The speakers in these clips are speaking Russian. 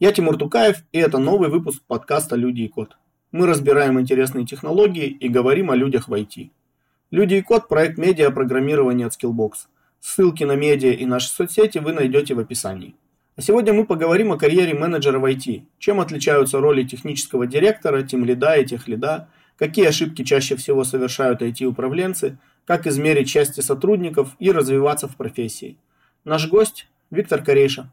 Я Тимур Тукаев, и это новый выпуск подкаста «Люди и код». Мы разбираем интересные технологии и говорим о людях в IT. «Люди и код» – проект медиа-программирования от Skillbox. Ссылки на медиа и наши соцсети вы найдете в описании. А сегодня мы поговорим о карьере менеджера в IT, чем отличаются роли технического директора, тимлида и техлида, какие ошибки чаще всего совершают IT-управленцы, как измерить счастье сотрудников и развиваться в профессии. Наш гость – Виктор Корейша.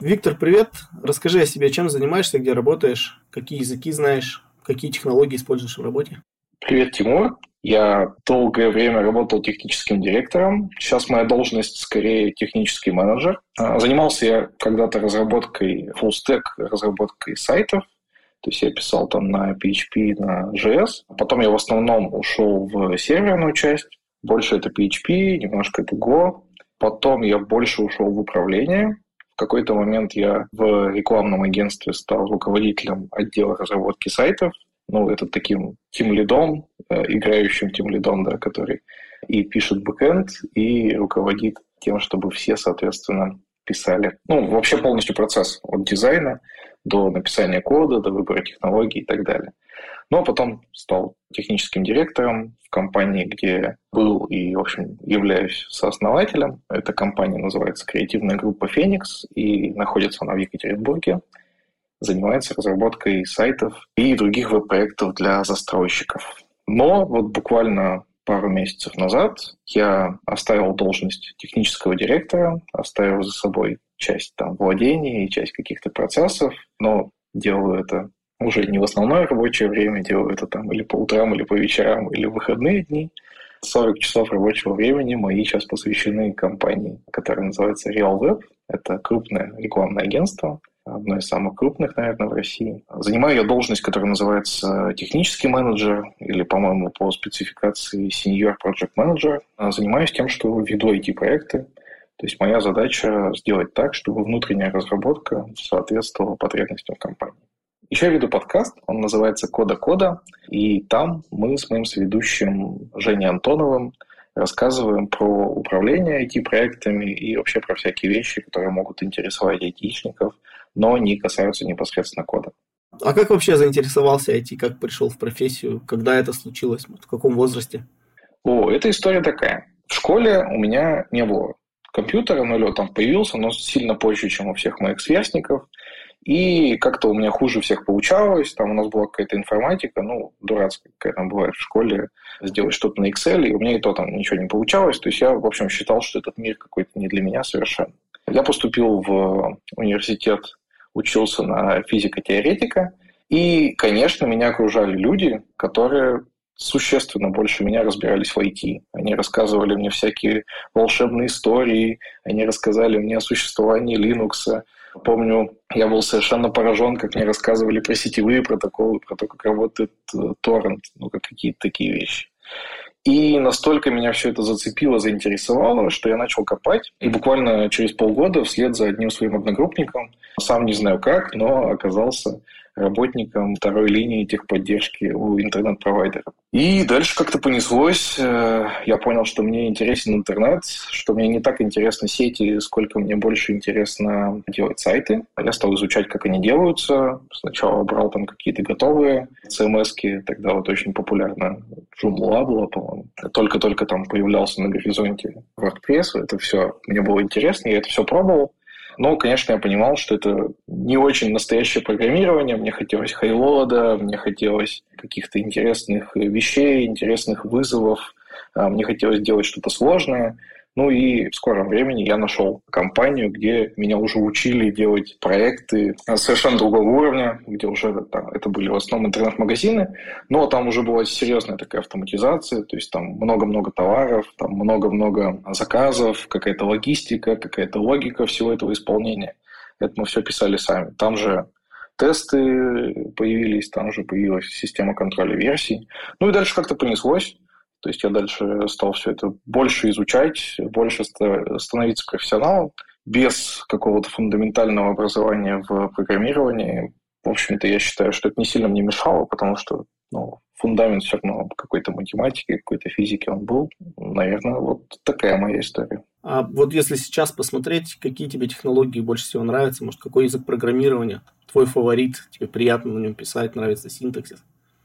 Виктор, привет. Расскажи о себе, чем занимаешься, где работаешь, какие языки знаешь, какие технологии используешь в работе. Привет, Тимур. Я долгое время работал техническим директором. Сейчас моя должность скорее технический менеджер. А, занимался я когда-то разработкой full stack, разработкой сайтов. То есть я писал там на PHP, на JS. Потом я в основном ушел в серверную часть. Больше это PHP, немножко это Go. Потом я больше ушел в управление. Какой-то момент я в рекламном агентстве стал руководителем отдела разработки сайтов. Ну, это таким тим-лидом, э, играющим тим-лидом, да, который и пишет бэкэнд, и руководит тем, чтобы все, соответственно, писали. Ну, вообще полностью процесс от дизайна до написания кода, до выбора технологий и так далее. Ну, а потом стал техническим директором в компании, где был и, в общем, являюсь сооснователем. Эта компания называется «Креативная группа «Феникс», и находится она в Екатеринбурге. Занимается разработкой сайтов и других веб-проектов для застройщиков. Но вот буквально пару месяцев назад я оставил должность технического директора, оставил за собой часть там владения и часть каких-то процессов, но делаю это уже не в основное рабочее время, делаю это там или по утрам, или по вечерам, или в выходные дни. 40 часов рабочего времени мои сейчас посвящены компании, которая называется RealWeb. Это крупное рекламное агентство, одно из самых крупных, наверное, в России. Занимаю я должность, которая называется технический менеджер, или, по-моему, по спецификации senior project manager. Занимаюсь тем, что веду IT-проекты. То есть моя задача сделать так, чтобы внутренняя разработка соответствовала потребностям компании. Еще я веду подкаст, он называется «Кода Кода», и там мы с моим соведущим Женей Антоновым рассказываем про управление IT-проектами и вообще про всякие вещи, которые могут интересовать айтишников, но не касаются непосредственно кода. А как вообще заинтересовался IT, как пришел в профессию, когда это случилось, в каком возрасте? О, эта история такая. В школе у меня не было компьютера, ну или он там появился, но сильно позже, чем у всех моих сверстников. И как-то у меня хуже всех получалось. Там у нас была какая-то информатика, ну, дурацкая, какая там бывает в школе, сделать что-то на Excel, и у меня и то там ничего не получалось. То есть я, в общем, считал, что этот мир какой-то не для меня совершенно. Я поступил в университет, учился на физико-теоретика, и, конечно, меня окружали люди, которые существенно больше меня разбирались в IT. Они рассказывали мне всякие волшебные истории, они рассказали мне о существовании Linux, Помню, я был совершенно поражен, как мне рассказывали про сетевые протоколы, про то, как работает э, торрент, ну, как какие-то такие вещи. И настолько меня все это зацепило, заинтересовало, что я начал копать. И буквально через полгода вслед за одним своим одногруппником, сам не знаю как, но оказался работником второй линии техподдержки у интернет-провайдера. И дальше как-то понеслось. Э, я понял, что мне интересен интернет, что мне не так интересны сети, сколько мне больше интересно делать сайты. Я стал изучать, как они делаются. Сначала брал там какие-то готовые cms -ки. Тогда вот очень популярно Joomla была, по-моему. Только-только там появлялся на горизонте WordPress. Это все мне было интересно, я это все пробовал. Но, конечно, я понимал, что это не очень настоящее программирование. Мне хотелось хайлода, мне хотелось каких-то интересных вещей, интересных вызовов. А, мне хотелось делать что-то сложное. Ну и в скором времени я нашел компанию, где меня уже учили делать проекты совершенно другого уровня, где уже там, это были в основном интернет-магазины, но там уже была серьезная такая автоматизация, то есть там много-много товаров, там много-много заказов, какая-то логистика, какая-то логика всего этого исполнения. Это мы все писали сами. Там же тесты появились, там же появилась система контроля версий. Ну и дальше как-то понеслось. То есть я дальше стал все это больше изучать, больше становиться профессионалом, без какого-то фундаментального образования в программировании. В общем-то, я считаю, что это не сильно мне мешало, потому что ну, фундамент все равно какой-то математики, какой-то физики он был. Наверное, вот такая моя история. А вот если сейчас посмотреть, какие тебе технологии больше всего нравятся, может, какой язык программирования твой фаворит, тебе приятно на нем писать, нравится синтаксис?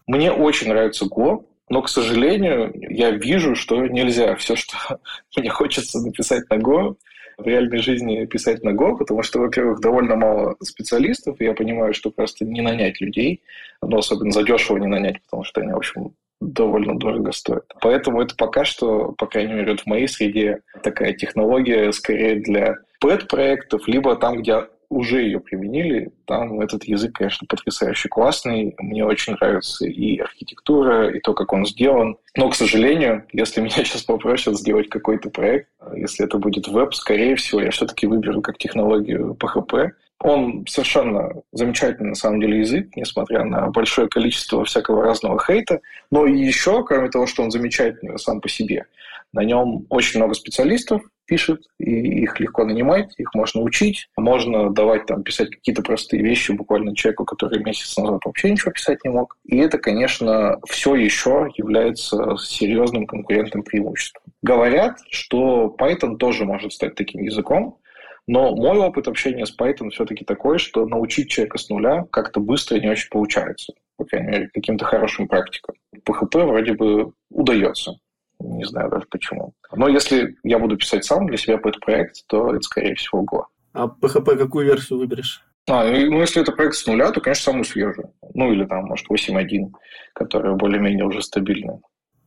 Мне очень нравится Go, но, к сожалению, я вижу, что нельзя все, что мне хочется написать на Go, в реальной жизни писать на Go, потому что, во-первых, довольно мало специалистов, и я понимаю, что просто не нанять людей, но особенно задешево не нанять, потому что они, в общем, довольно дорого стоят. Поэтому это пока что, по крайней мере, в моей среде такая технология скорее для пэт-проектов, либо там, где уже ее применили. Там этот язык, конечно, потрясающе классный. Мне очень нравится и архитектура, и то, как он сделан. Но, к сожалению, если меня сейчас попросят сделать какой-то проект, если это будет веб, скорее всего, я все-таки выберу как технологию PHP. Он совершенно замечательный, на самом деле, язык, несмотря на большое количество всякого разного хейта. Но и еще, кроме того, что он замечательный сам по себе, на нем очень много специалистов, пишет, и их легко нанимать, их можно учить, можно давать там писать какие-то простые вещи буквально человеку, который месяц назад вообще ничего писать не мог. И это, конечно, все еще является серьезным конкурентным преимуществом. Говорят, что Python тоже может стать таким языком, но мой опыт общения с Python все-таки такой, что научить человека с нуля как-то быстро не очень получается. По крайней мере, каким-то хорошим практикам. PHP вроде бы удается. Не знаю даже почему. Но если я буду писать сам для себя под проект, то это, скорее всего, Go. А PHP какую версию выберешь? А, ну, если это проект с нуля, то, конечно, самую свежую. Ну, или там, может, 8.1, которая более-менее уже стабильная.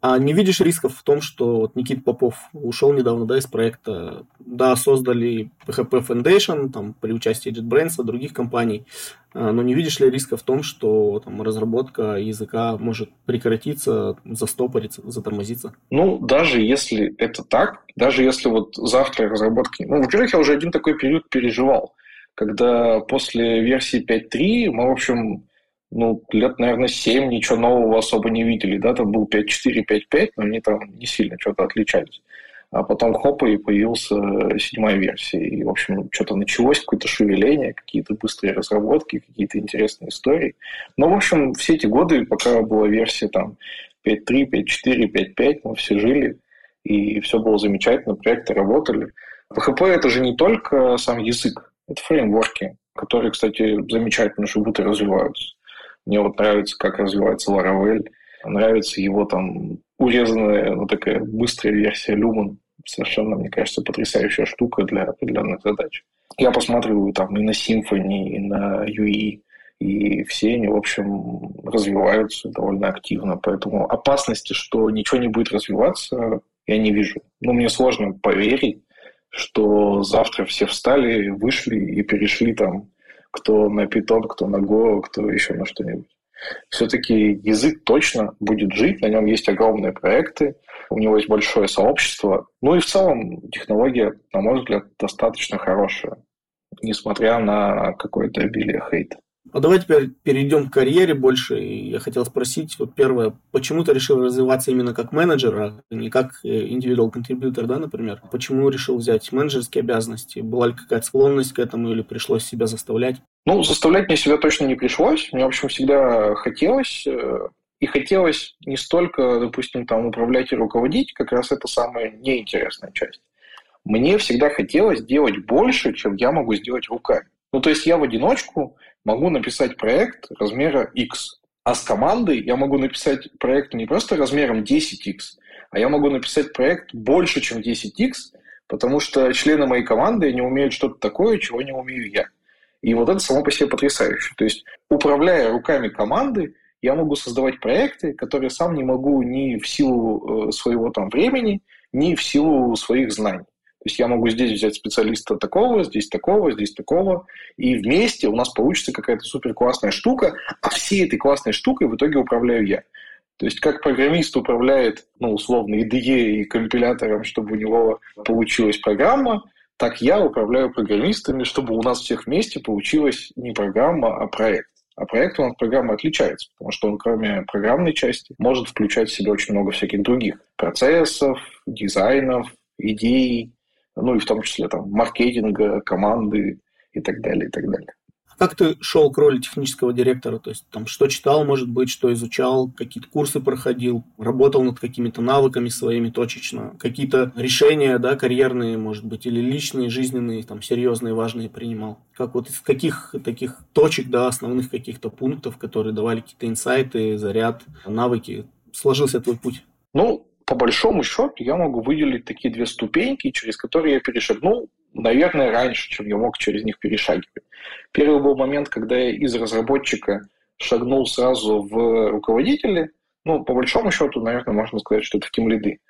А не видишь рисков в том, что вот Никит Попов ушел недавно да, из проекта, да, создали PHP Foundation там, при участии JetBrains и других компаний, а, но не видишь ли риска в том, что там, разработка языка может прекратиться, застопориться, затормозиться? Ну, даже если это так, даже если вот завтра разработки... Ну, во-первых, я уже один такой период переживал, когда после версии 5.3 мы, в общем, ну, лет, наверное, 7 ничего нового особо не видели, да, там был 5.4, 5.5, но они там не сильно что-то отличались. А потом хоп, и появился седьмая версия. И, в общем, что-то началось, какое-то шевеление, какие-то быстрые разработки, какие-то интересные истории. Но, в общем, все эти годы, пока была версия там 5.3, 5.4, 5.5, мы все жили, и все было замечательно, проекты работали. PHP это же не только сам язык, это фреймворки, которые, кстати, замечательно живут и развиваются. Мне вот нравится, как развивается Laravel. Нравится его там урезанная, ну, такая быстрая версия Lumen. Совершенно, мне кажется, потрясающая штука для определенных задач. Я посматриваю там и на Symfony, и на UE, и все они, в общем, развиваются довольно активно. Поэтому опасности, что ничего не будет развиваться, я не вижу. Ну, мне сложно поверить, что завтра все встали, вышли и перешли там кто на Python, кто на Go, кто еще на что-нибудь. Все-таки язык точно будет жить, на нем есть огромные проекты, у него есть большое сообщество. Ну и в целом технология, на мой взгляд, достаточно хорошая, несмотря на какое-то обилие хейта. А давай теперь перейдем к карьере больше. И я хотел спросить, вот первое, почему ты решил развиваться именно как менеджер, а не как э, индивидуал контрибьютор, да, например? Почему решил взять менеджерские обязанности? Была ли какая-то склонность к этому или пришлось себя заставлять? Ну, заставлять мне себя точно не пришлось. Мне, в общем, всегда хотелось. Э, и хотелось не столько, допустим, там управлять и руководить, как раз это самая неинтересная часть. Мне всегда хотелось делать больше, чем я могу сделать руками. Ну, то есть я в одиночку могу написать проект размера X, а с командой я могу написать проект не просто размером 10X, а я могу написать проект больше, чем 10X, потому что члены моей команды не умеют что-то такое, чего не умею я. И вот это само по себе потрясающе. То есть, управляя руками команды, я могу создавать проекты, которые сам не могу ни в силу э, своего там времени, ни в силу своих знаний. Есть я могу здесь взять специалиста такого, здесь такого, здесь такого, и вместе у нас получится какая-то супер классная штука, а всей этой классной штукой в итоге управляю я. То есть как программист управляет, ну, условно, IDE и компилятором, чтобы у него получилась программа, так я управляю программистами, чтобы у нас всех вместе получилась не программа, а проект. А проект у нас программа отличается, потому что он, кроме программной части, может включать в себя очень много всяких других процессов, дизайнов, идей, ну и в том числе там маркетинга, команды и так далее, и так далее. Как ты шел к роли технического директора? То есть там что читал, может быть, что изучал, какие-то курсы проходил, работал над какими-то навыками своими точечно, какие-то решения, да, карьерные, может быть, или личные, жизненные, там, серьезные, важные принимал? Как вот из каких таких точек, да, основных каких-то пунктов, которые давали какие-то инсайты, заряд, навыки, сложился твой путь? Ну, по большому счету, я могу выделить такие две ступеньки, через которые я перешагнул, наверное, раньше, чем я мог через них перешагивать. Первый был момент, когда я из разработчика шагнул сразу в руководители. Ну, по большому счету, наверное, можно сказать, что это в тим лиды.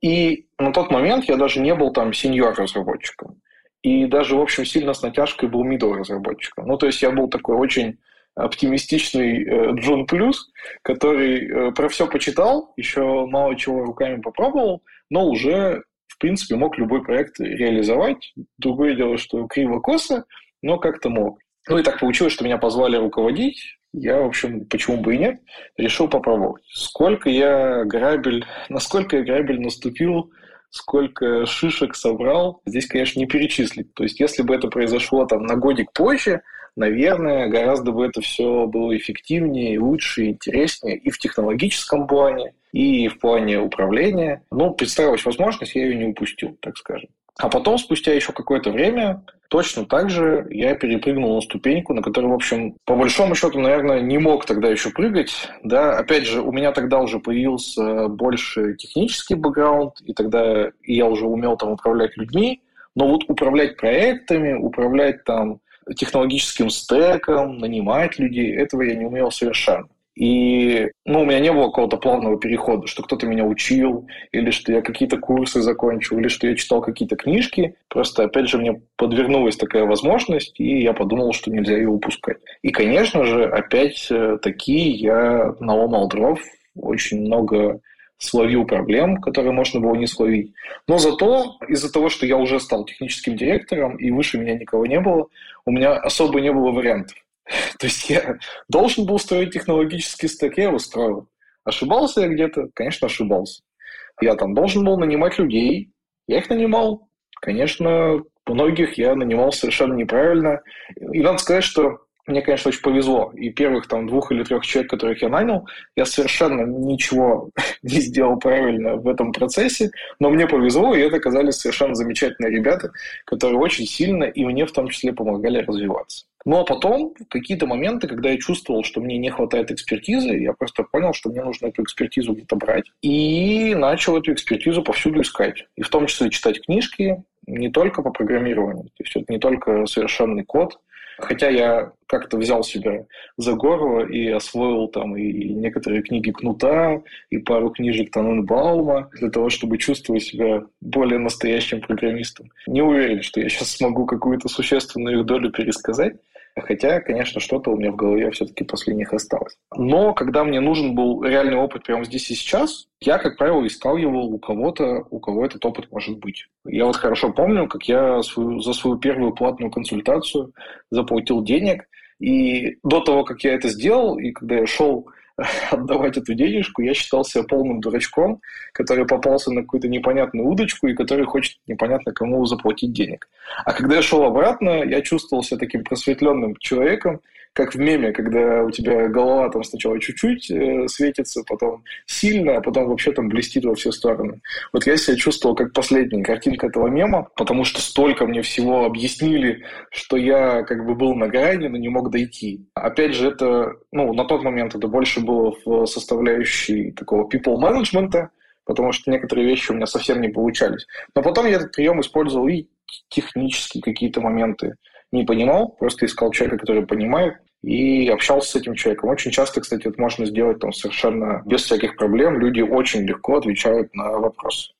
И на тот момент я даже не был там сеньор разработчиком. И даже, в общем, сильно с натяжкой был middle разработчиком. Ну, то есть я был такой очень оптимистичный э, Джон Плюс, который э, про все почитал, еще мало чего руками попробовал, но уже, в принципе, мог любой проект реализовать. Другое дело, что криво-косо, но как-то мог. Ну и так получилось, что меня позвали руководить. Я, в общем, почему бы и нет, решил попробовать. Сколько я грабель, насколько я грабель наступил, сколько шишек собрал, здесь, конечно, не перечислить. То есть, если бы это произошло там на годик позже, наверное, гораздо бы это все было эффективнее, лучше, интереснее и в технологическом плане, и в плане управления. Но представилась возможность, я ее не упустил, так скажем. А потом, спустя еще какое-то время, точно так же я перепрыгнул на ступеньку, на которой, в общем, по большому счету, наверное, не мог тогда еще прыгать. Да, опять же, у меня тогда уже появился больше технический бэкграунд, и тогда я уже умел там управлять людьми. Но вот управлять проектами, управлять там технологическим стеком, нанимать людей, этого я не умел совершенно. И ну, у меня не было какого-то плавного перехода, что кто-то меня учил, или что я какие-то курсы закончил, или что я читал какие-то книжки. Просто, опять же, мне подвернулась такая возможность, и я подумал, что нельзя ее упускать. И, конечно же, опять э, такие я наломал дров, очень много словил проблем, которые можно было не словить. Но зато из-за того, что я уже стал техническим директором, и выше меня никого не было, у меня особо не было вариантов. То есть я должен был строить технологический стек, я его строил. Ошибался я где-то? Конечно, ошибался. Я там должен был нанимать людей, я их нанимал. Конечно, многих я нанимал совершенно неправильно. И надо сказать, что мне, конечно, очень повезло. И первых там двух или трех человек, которых я нанял, я совершенно ничего не сделал правильно в этом процессе, но мне повезло, и это оказались совершенно замечательные ребята, которые очень сильно и мне в том числе помогали развиваться. Ну а потом, какие-то моменты, когда я чувствовал, что мне не хватает экспертизы, я просто понял, что мне нужно эту экспертизу где-то брать. И начал эту экспертизу повсюду искать. И в том числе читать книжки, не только по программированию. То есть это не только совершенный код, Хотя я как-то взял себя за горло и освоил там и некоторые книги Кнута, и пару книжек Таненбаума для того, чтобы чувствовать себя более настоящим программистом. Не уверен, что я сейчас смогу какую-то существенную их долю пересказать, Хотя, конечно, что-то у меня в голове все-таки после них осталось. Но когда мне нужен был реальный опыт прямо здесь и сейчас, я, как правило, искал его у кого-то, у кого этот опыт может быть. Я вот хорошо помню, как я свою, за свою первую платную консультацию заплатил денег, и до того, как я это сделал, и когда я шел отдавать эту денежку, я считал себя полным дурачком, который попался на какую-то непонятную удочку и который хочет непонятно кому заплатить денег. А когда я шел обратно, я чувствовал себя таким просветленным человеком, как в меме, когда у тебя голова там сначала чуть-чуть э, светится, потом сильно, а потом вообще там блестит во все стороны. Вот я себя чувствовал как последняя картинка этого мема, потому что столько мне всего объяснили, что я как бы был на грани, но не мог дойти. Опять же, это, ну, на тот момент это больше было в составляющей такого people management, потому что некоторые вещи у меня совсем не получались. Но потом я этот прием использовал и технические какие-то моменты не понимал, просто искал человека, который понимает, и общался с этим человеком. Очень часто, кстати, это можно сделать там совершенно без всяких проблем. Люди очень легко отвечают на вопросы.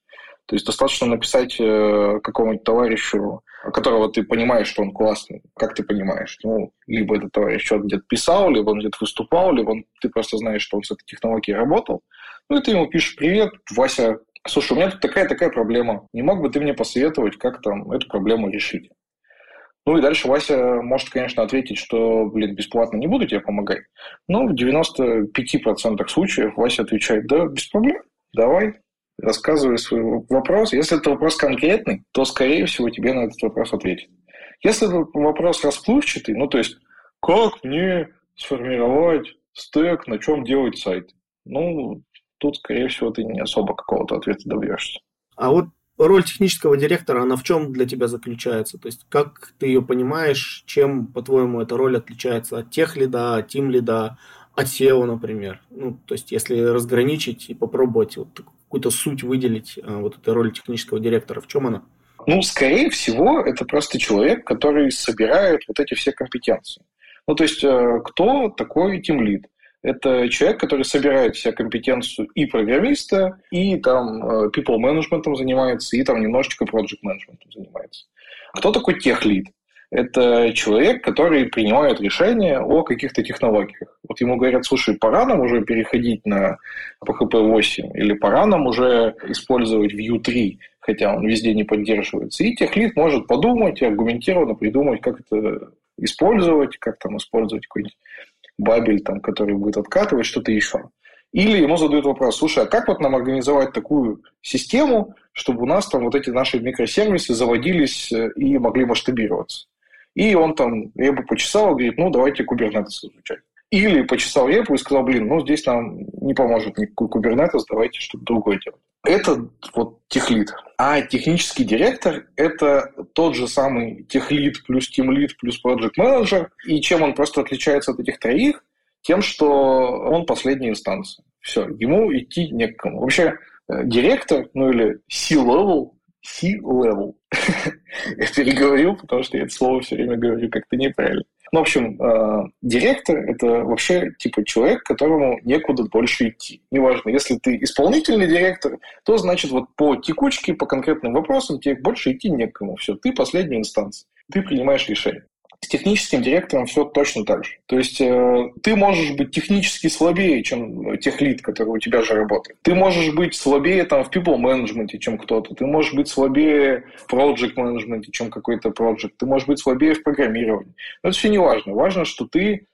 То есть достаточно написать э, какому-нибудь товарищу, которого ты понимаешь, что он классный. Как ты понимаешь? Ну, либо этот товарищ что-то где-то писал, либо он где-то выступал, либо он, ты просто знаешь, что он с этой технологией работал. Ну, и ты ему пишешь, привет, Вася, слушай, у меня тут такая-такая проблема. Не мог бы ты мне посоветовать, как там эту проблему решить? Ну и дальше Вася может, конечно, ответить, что, блин, бесплатно не буду тебе помогать. Но в 95% случаев Вася отвечает, да, без проблем, давай, рассказывай свой вопрос. Если это вопрос конкретный, то, скорее всего, тебе на этот вопрос ответит. Если вопрос расплывчатый, ну, то есть как мне сформировать стек, на чем делать сайт? Ну, тут, скорее всего, ты не особо какого-то ответа добьешься. А вот роль технического директора, она в чем для тебя заключается? То есть как ты ее понимаешь, чем, по-твоему, эта роль отличается от тех лида, от тим лида, от SEO, например? Ну, то есть если разграничить и попробовать вот какую-то суть выделить а, вот этой роли технического директора, в чем она? Ну, скорее всего, это просто человек, который собирает вот эти все компетенции. Ну, то есть, э, кто такой тимлид? Это человек, который собирает вся компетенцию и программиста, и там э, people management занимается, и там немножечко project management занимается. Кто такой техлид? Это человек, который принимает решения о каких-то технологиях. Вот ему говорят, слушай, пора нам уже переходить на PHP 8, или пора нам уже использовать Vue 3, хотя он везде не поддерживается. И техлид может подумать и аргументированно придумать, как это использовать, как там использовать какой-нибудь бабель, там, который будет откатывать, что-то еще. Или ему задают вопрос, слушай, а как вот нам организовать такую систему, чтобы у нас там вот эти наши микросервисы заводились э, и могли масштабироваться? И он там репу почесал и говорит, ну, давайте Kubernetes изучать. Или почесал репу и сказал, блин, ну, здесь нам не поможет никакой Kubernetes, давайте что-то другое делать. Это вот техлит. А технический директор – это тот же самый техлит плюс тимлит плюс проект менеджер. И чем он просто отличается от этих троих? Тем, что он последняя инстанция. Все, ему идти некому. Вообще, э, директор, ну или C-level, C-level. Я переговорил, потому что я это слово все время говорю как-то неправильно. Ну, в общем, э, директор – это вообще типа человек, которому некуда больше идти. Неважно, если ты исполнительный директор, то значит вот по текучке, по конкретным вопросам тебе больше идти некому. Все, ты последняя инстанция. Ты принимаешь решение. С техническим директором все точно так же. То есть э, ты можешь быть технически слабее, чем тех лид, которые у тебя же работают. Ты можешь быть слабее там, в people management, чем кто-то. Ты можешь быть слабее в project management, чем какой-то project. Ты можешь быть слабее в программировании. Но это все не важно. Важно, что ты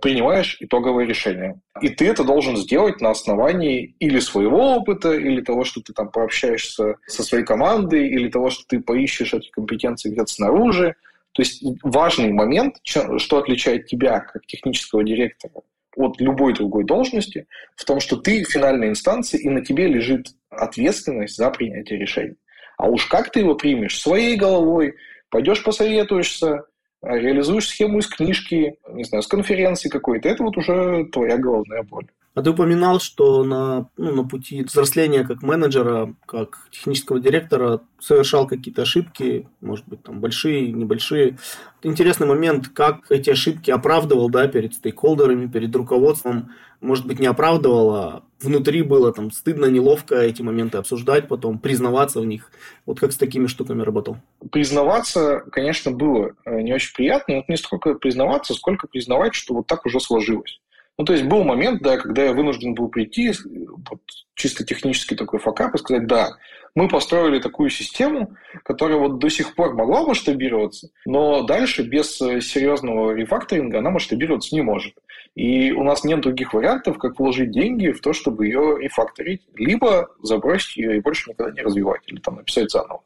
принимаешь итоговое решение. И ты это должен сделать на основании или своего опыта, или того, что ты там пообщаешься со своей командой, или того, что ты поищешь эти компетенции где-то снаружи. То есть важный момент, что отличает тебя как технического директора от любой другой должности, в том, что ты финальная инстанция, и на тебе лежит ответственность за принятие решений. А уж как ты его примешь? Своей головой, пойдешь посоветуешься, реализуешь схему из книжки, не знаю, с конференции какой-то, это вот уже твоя головная боль. А ты упоминал, что на, ну, на пути взросления как менеджера, как технического директора совершал какие-то ошибки, может быть, там большие, небольшие. Интересный момент, как эти ошибки оправдывал да, перед стейкхолдерами, перед руководством. Может быть, не оправдывал, а внутри было там стыдно, неловко эти моменты обсуждать, потом признаваться в них. Вот как с такими штуками работал? Признаваться, конечно, было э, не очень приятно, но не столько признаваться, сколько признавать, что вот так уже сложилось. Ну, то есть был момент, да, когда я вынужден был прийти, вот, чисто технический такой факап, и сказать, да, мы построили такую систему, которая вот до сих пор могла масштабироваться, но дальше без серьезного рефакторинга она масштабироваться не может. И у нас нет других вариантов, как вложить деньги в то, чтобы ее рефакторить, либо забросить ее и больше никогда не развивать, или там написать заново.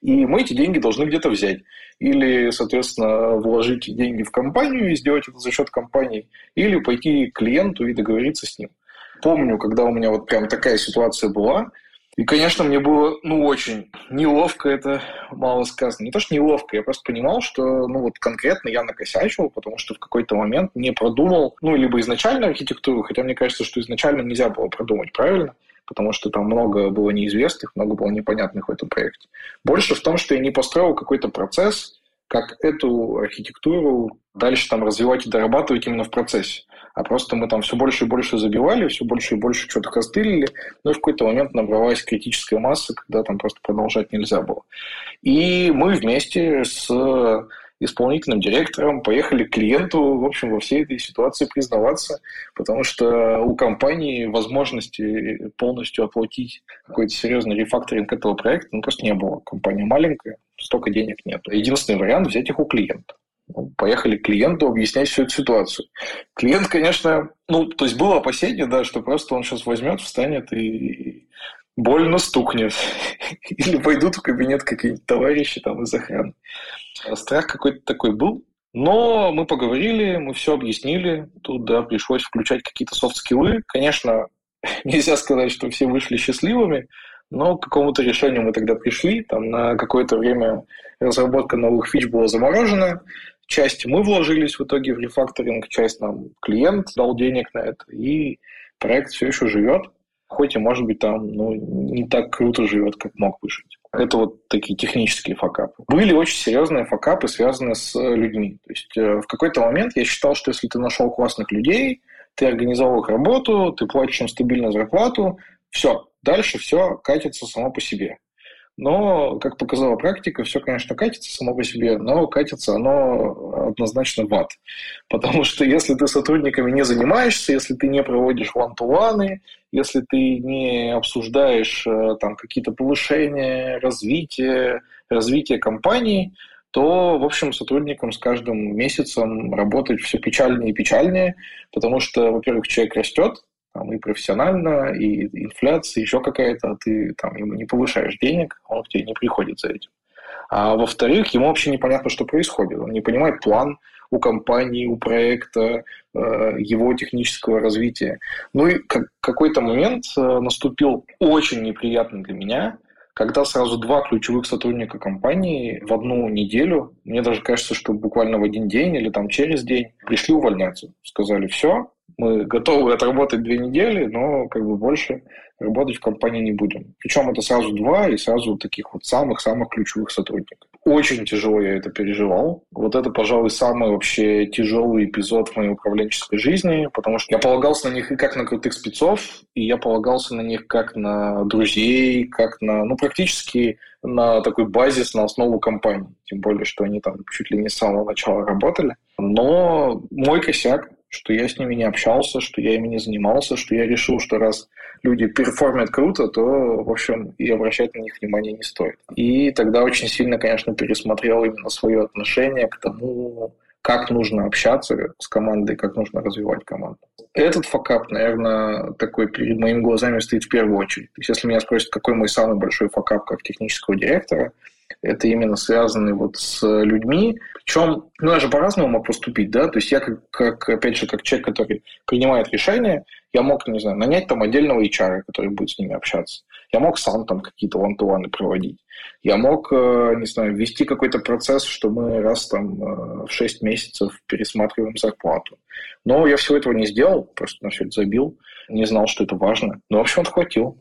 И мы эти деньги должны где-то взять. Или, соответственно, вложить деньги в компанию и сделать это за счет компании, или пойти к клиенту и договориться с ним. Помню, когда у меня вот прям такая ситуация была, и, конечно, мне было, ну, очень неловко, это мало сказано. Не то, что неловко, я просто понимал, что, ну, вот конкретно я накосячил, потому что в какой-то момент не продумал, ну, либо изначально архитектуру, хотя мне кажется, что изначально нельзя было продумать правильно, потому что там много было неизвестных, много было непонятных в этом проекте. Больше в том, что я не построил какой-то процесс, как эту архитектуру дальше там развивать и дорабатывать именно в процессе а просто мы там все больше и больше забивали, все больше и больше что-то костылили, ну и в какой-то момент набралась критическая масса, когда там просто продолжать нельзя было. И мы вместе с исполнительным директором поехали к клиенту, в общем, во всей этой ситуации признаваться, потому что у компании возможности полностью оплатить какой-то серьезный рефакторинг этого проекта ну, просто не было. Компания маленькая, столько денег нет. Единственный вариант взять их у клиента. Ну, поехали к клиенту объяснять всю эту ситуацию. Клиент, конечно, ну, то есть было опасение, да, что просто он сейчас возьмет, встанет и больно стукнет. Или пойдут в кабинет какие-нибудь товарищи там из охраны. Страх какой-то такой был. Но мы поговорили, мы все объяснили. Тут, да, пришлось включать какие-то софт-скиллы. Конечно, нельзя сказать, что все вышли счастливыми, но к какому-то решению мы тогда пришли. Там на какое-то время разработка новых фич была заморожена. Часть мы вложились в итоге в рефакторинг, часть нам клиент дал денег на это. И проект все еще живет, хоть и, может быть, там ну, не так круто живет, как мог бы жить. Это вот такие технические факапы. Были очень серьезные факапы, связанные с э, людьми. То есть э, в какой-то момент я считал, что если ты нашел классных людей, ты организовал их работу, ты платишь им стабильную зарплату, все, дальше все катится само по себе. Но, как показала практика, все, конечно, катится само по себе, но катится оно однозначно в ад. Потому что если ты сотрудниками не занимаешься, если ты не проводишь ван-ту-ваны, если ты не обсуждаешь э, там какие-то повышения, развитие, развитие компании, то, в общем, сотрудникам с каждым месяцем работать все печальнее и печальнее, потому что, во-первых, человек растет, там, и профессионально, и инфляция, еще какая-то, а ты там ему не повышаешь денег, он к тебе не приходит за этим. А во-вторых, ему вообще непонятно, что происходит. Он не понимает план у компании, у проекта, э, его технического развития. Ну и какой-то момент э, наступил очень неприятный для меня, когда сразу два ключевых сотрудника компании в одну неделю, мне даже кажется, что буквально в один день или там через день, пришли увольняться. Сказали, все, мы готовы отработать две недели, но как бы больше работать в компании не будем. Причем это сразу два и сразу таких вот самых-самых ключевых сотрудников. Очень тяжело я это переживал. Вот это, пожалуй, самый вообще тяжелый эпизод в моей управленческой жизни, потому что я полагался на них и как на крутых спецов, и я полагался на них как на друзей, как на, ну, практически на такой базис, на основу компании. Тем более, что они там чуть ли не с самого начала работали. Но мой косяк что я с ними не общался, что я ими не занимался, что я решил, что раз люди перформят круто, то, в общем, и обращать на них внимание не стоит. И тогда очень сильно, конечно, пересмотрел именно свое отношение к тому, как нужно общаться с командой, как нужно развивать команду. Этот факап, наверное, такой перед моими глазами стоит в первую очередь. То есть, если меня спросят, какой мой самый большой факап как технического директора, это именно связано вот с людьми. Причем, ну, я же по-разному мог поступить, да, то есть я, как, как, опять же, как человек, который принимает решения, я мог, не знаю, нанять там отдельного HR, который будет с ними общаться. Я мог сам там какие-то one-to-one проводить. Я мог, э, не знаю, ввести какой-то процесс, что мы раз там э, в 6 месяцев пересматриваем зарплату. Но я всего этого не сделал, просто на все это забил, не знал, что это важно. Но, в общем, отхватил.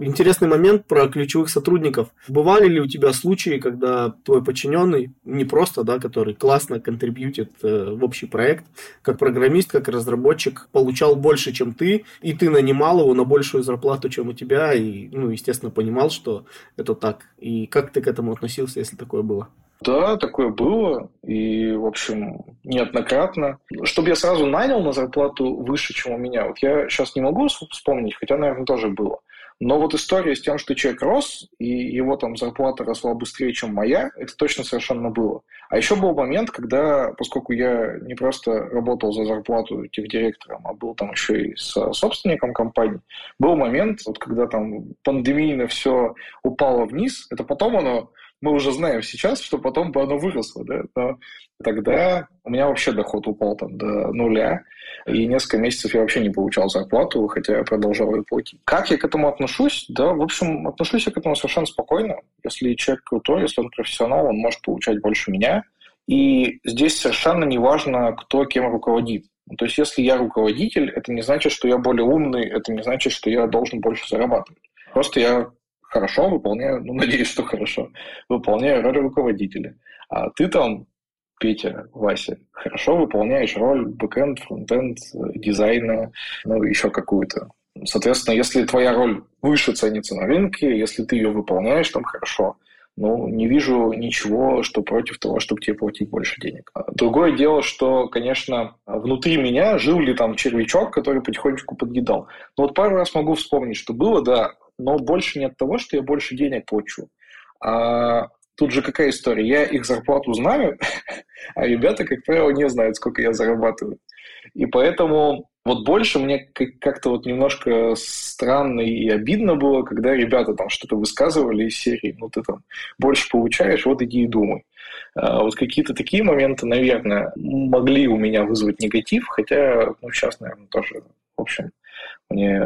Интересный момент про ключевых сотрудников. Бывали ли у тебя случаи, когда твой подчиненный, не просто, да, который классно контрибьютит э, в общий проект, как программист, как разработчик, получал больше, чем ты, и ты нанимал его на большую зарплату, чем у тебя, и, ну, естественно, понимал, что это так. И как ты к этому относился, если такое было? Да, такое было, и, в общем, неоднократно. Чтобы я сразу нанял на зарплату выше, чем у меня, вот я сейчас не могу вспомнить, хотя, наверное, тоже было. Но вот история с тем, что человек рос, и его там зарплата росла быстрее, чем моя, это точно совершенно было. А еще был момент, когда, поскольку я не просто работал за зарплату техдиректором, а был там еще и со собственником компании, был момент, вот когда там пандемийно все упало вниз, это потом оно мы уже знаем сейчас, что потом бы оно выросло, да, но тогда у меня вообще доход упал там до нуля, и несколько месяцев я вообще не получал зарплату, хотя я продолжал ее платить. Как я к этому отношусь? Да, в общем, отношусь я к этому совершенно спокойно. Если человек крутой, если он профессионал, он может получать больше меня, и здесь совершенно не важно, кто кем руководит. То есть, если я руководитель, это не значит, что я более умный, это не значит, что я должен больше зарабатывать. Просто я хорошо выполняю, ну, надеюсь, что хорошо, выполняю роль руководителя. А ты там, Петя, Вася, хорошо выполняешь роль бэкэнд, фронтенд, дизайна, ну, еще какую-то. Соответственно, если твоя роль выше ценится на рынке, если ты ее выполняешь, там хорошо. Ну, не вижу ничего, что против того, чтобы тебе платить больше денег. Другое дело, что, конечно, внутри меня жил ли там червячок, который потихонечку подъедал. Но вот пару раз могу вспомнить, что было, да, но больше не от того, что я больше денег плачу. А тут же какая история? Я их зарплату знаю, а ребята, как правило, не знают, сколько я зарабатываю. И поэтому вот больше мне как-то вот немножко странно и обидно было, когда ребята там что-то высказывали из серии, ну ты там больше получаешь, вот иди и думай. А вот какие-то такие моменты, наверное, могли у меня вызвать негатив, хотя, ну, сейчас, наверное, тоже, в общем, мне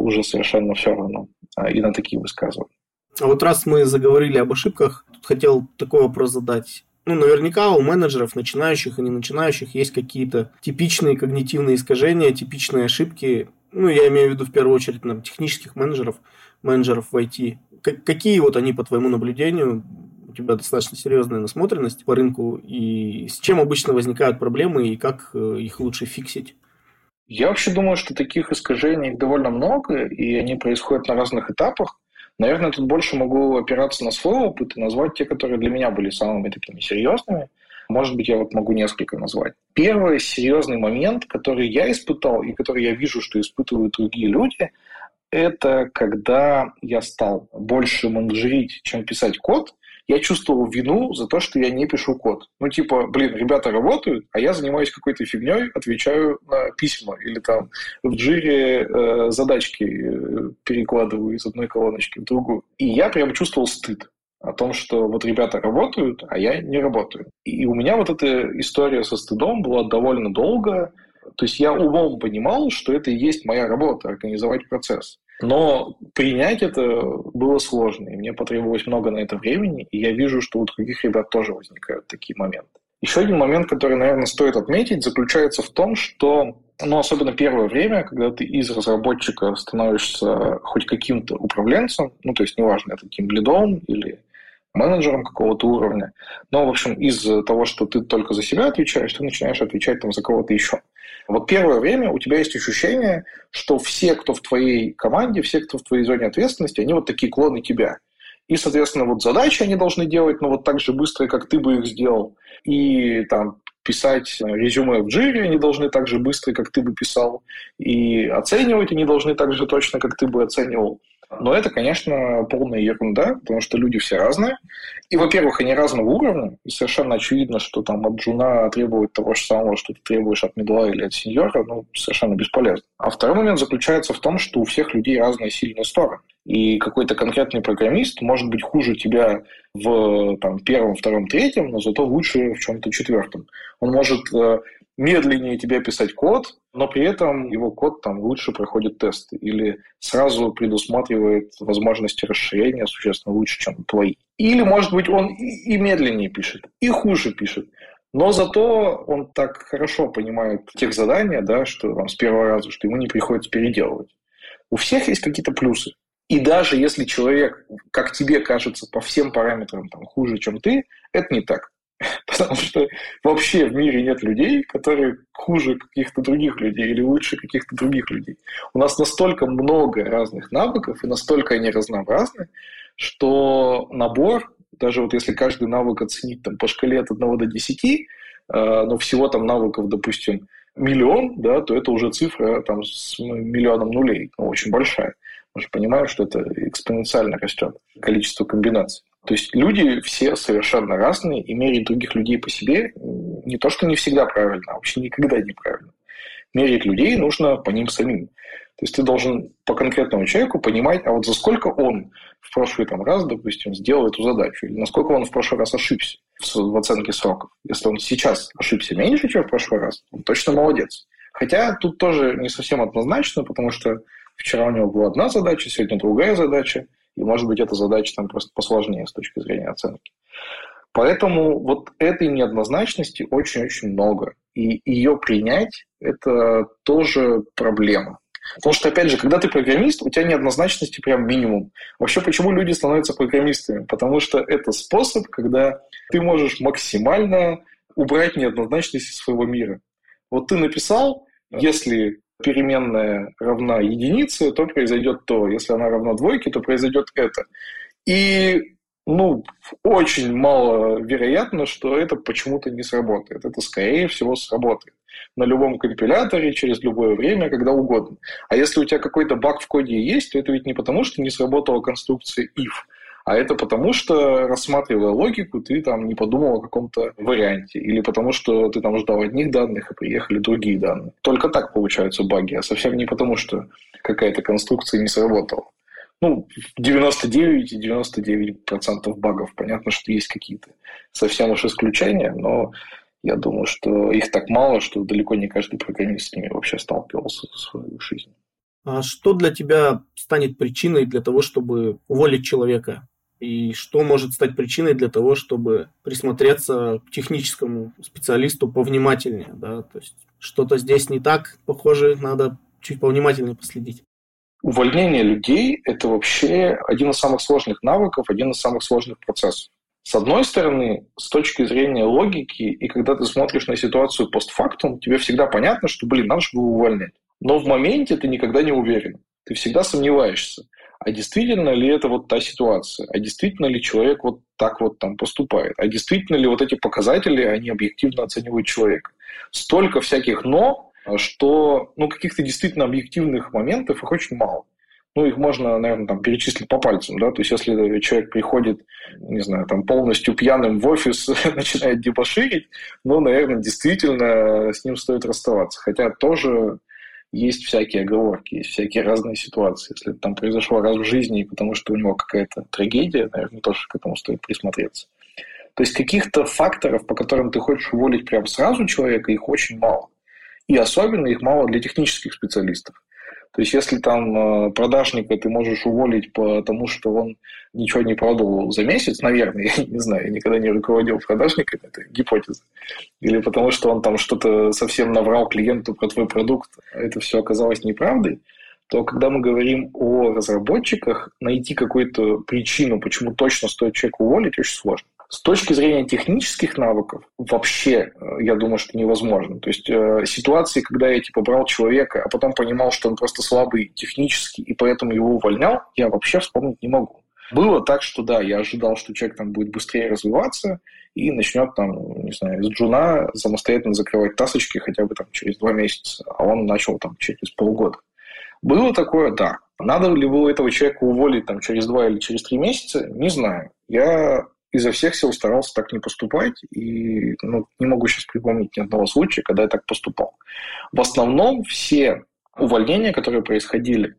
уже совершенно все равно а, и на такие высказывания. А вот раз мы заговорили об ошибках, тут хотел такой вопрос задать. Ну, наверняка у менеджеров, начинающих и не начинающих, есть какие-то типичные когнитивные искажения, типичные ошибки. Ну, я имею в виду в первую очередь на технических менеджеров, менеджеров в IT. К- какие вот они, по твоему наблюдению, у тебя достаточно серьезная насмотренность по рынку, и с чем обычно возникают проблемы, и как э, их лучше фиксить? Я вообще думаю, что таких искажений довольно много, и они происходят на разных этапах. Наверное, тут больше могу опираться на свой опыт и назвать те, которые для меня были самыми такими серьезными. Может быть, я вот могу несколько назвать. Первый серьезный момент, который я испытал и который я вижу, что испытывают другие люди, это когда я стал больше менеджерить, чем писать код, я чувствовал вину за то, что я не пишу код. Ну, типа, блин, ребята работают, а я занимаюсь какой-то фигней, отвечаю на письма или там в джире э, задачки э, перекладываю из одной колоночки в другую. И я прям чувствовал стыд о том, что вот ребята работают, а я не работаю. И у меня вот эта история со стыдом была довольно долго. То есть я умом понимал, что это и есть моя работа, организовать процесс. Но принять это было сложно, и мне потребовалось много на это времени, и я вижу, что у других ребят тоже возникают такие моменты. Еще один момент, который, наверное, стоит отметить, заключается в том, что, ну, особенно первое время, когда ты из разработчика становишься хоть каким-то управленцем, ну, то есть неважно, это тем лидом или менеджером какого-то уровня, но, в общем, из того, что ты только за себя отвечаешь, ты начинаешь отвечать там за кого-то еще. Вот первое время у тебя есть ощущение, что все, кто в твоей команде, все, кто в твоей зоне ответственности, они вот такие клоны тебя. И, соответственно, вот задачи они должны делать, но вот так же быстро, как ты бы их сделал. И там писать резюме в джире они должны так же быстро, как ты бы писал. И оценивать они должны так же точно, как ты бы оценивал. Но это, конечно, полная ерунда, потому что люди все разные. И, во-первых, они разного уровня, и совершенно очевидно, что там от джуна требовать того же самого, что ты требуешь от медла или от сеньора, ну, совершенно бесполезно. А второй момент заключается в том, что у всех людей разные сильные стороны. И какой-то конкретный программист может быть хуже тебя в там, первом, втором, третьем, но зато лучше в чем-то четвертом. Он может э, медленнее тебе писать код, но при этом его код там лучше проходит тесты или сразу предусматривает возможности расширения существенно лучше, чем твои. Или, может быть, он и медленнее пишет, и хуже пишет. Но зато он так хорошо понимает тех задания, да, что там, с первого раза, что ему не приходится переделывать. У всех есть какие-то плюсы. И даже если человек, как тебе кажется, по всем параметрам там, хуже, чем ты, это не так. Потому что вообще в мире нет людей, которые хуже каких-то других людей или лучше каких-то других людей. У нас настолько много разных навыков, и настолько они разнообразны, что набор, даже вот если каждый навык оценить там, по шкале от 1 до 10, э, но всего там навыков, допустим, миллион, да, то это уже цифра там, с миллионом нулей, ну, очень большая. Мы же понимаем, что это экспоненциально растет количество комбинаций. То есть люди все совершенно разные, и мерить других людей по себе не то, что не всегда правильно, а вообще никогда неправильно. Мерить людей нужно по ним самим. То есть ты должен по конкретному человеку понимать, а вот за сколько он в прошлый там, раз, допустим, сделал эту задачу, или насколько он в прошлый раз ошибся в оценке сроков. Если он сейчас ошибся меньше, чем в прошлый раз, он точно молодец. Хотя тут тоже не совсем однозначно, потому что вчера у него была одна задача, сегодня другая задача. И, может быть, эта задача там просто посложнее с точки зрения оценки. Поэтому вот этой неоднозначности очень-очень много. И ее принять – это тоже проблема. Потому что, опять же, когда ты программист, у тебя неоднозначности прям минимум. Вообще, почему люди становятся программистами? Потому что это способ, когда ты можешь максимально убрать неоднозначность из своего мира. Вот ты написал, если переменная равна единице, то произойдет то. Если она равна двойке, то произойдет это. И ну, очень мало вероятно, что это почему-то не сработает. Это, скорее всего, сработает на любом компиляторе, через любое время, когда угодно. А если у тебя какой-то баг в коде есть, то это ведь не потому, что не сработала конструкция if, А это потому, что, рассматривая логику, ты там не подумал о каком-то варианте. Или потому, что ты там ждал одних данных, и приехали другие данные. Только так получаются баги, а совсем не потому, что какая-то конструкция не сработала. Ну, 99,99% багов. Понятно, что есть какие-то совсем уж исключения, но я думаю, что их так мало, что далеко не каждый программист с ними вообще сталкивался в свою жизнь. А что для тебя станет причиной для того, чтобы уволить человека? И что может стать причиной для того, чтобы присмотреться к техническому специалисту повнимательнее? Да? То есть что-то здесь не так, похоже, надо чуть повнимательнее последить. Увольнение людей – это вообще один из самых сложных навыков, один из самых сложных процессов. С одной стороны, с точки зрения логики, и когда ты смотришь на ситуацию постфактум, тебе всегда понятно, что, блин, надо же было увольнять. Но в моменте ты никогда не уверен. Ты всегда сомневаешься. А действительно ли это вот та ситуация? А действительно ли человек вот так вот там поступает? А действительно ли вот эти показатели, они объективно оценивают человека? Столько всяких «но», что ну, каких-то действительно объективных моментов их очень мало ну, их можно, наверное, там, перечислить по пальцам, да, то есть если человек приходит, не знаю, там, полностью пьяным в офис, начинает дебоширить, ну, наверное, действительно с ним стоит расставаться, хотя тоже есть всякие оговорки, есть всякие разные ситуации. Если это там произошло раз в жизни, потому что у него какая-то трагедия, наверное, тоже к этому стоит присмотреться. То есть каких-то факторов, по которым ты хочешь уволить прямо сразу человека, их очень мало. И особенно их мало для технических специалистов. То есть, если там э, продажника ты можешь уволить потому, что он ничего не продал за месяц, наверное, я не знаю, я никогда не руководил продажниками, это гипотеза. Или потому, что он там что-то совсем наврал клиенту про твой продукт, а это все оказалось неправдой, то когда мы говорим о разработчиках, найти какую-то причину, почему точно стоит человека уволить, очень сложно. С точки зрения технических навыков, вообще, э, я думаю, что невозможно. То есть э, ситуации, когда я типа брал человека, а потом понимал, что он просто слабый технически, и поэтому его увольнял, я вообще вспомнить не могу. Было так, что да, я ожидал, что человек там будет быстрее развиваться и начнет там, не знаю, из джуна самостоятельно закрывать тасочки хотя бы там через два месяца, а он начал там через полгода. Было такое, да. Надо ли было этого человека уволить там через два или через три месяца, не знаю. Я изо всех сил старался так не поступать, и ну, не могу сейчас припомнить ни одного случая, когда я так поступал. В основном все увольнения, которые происходили,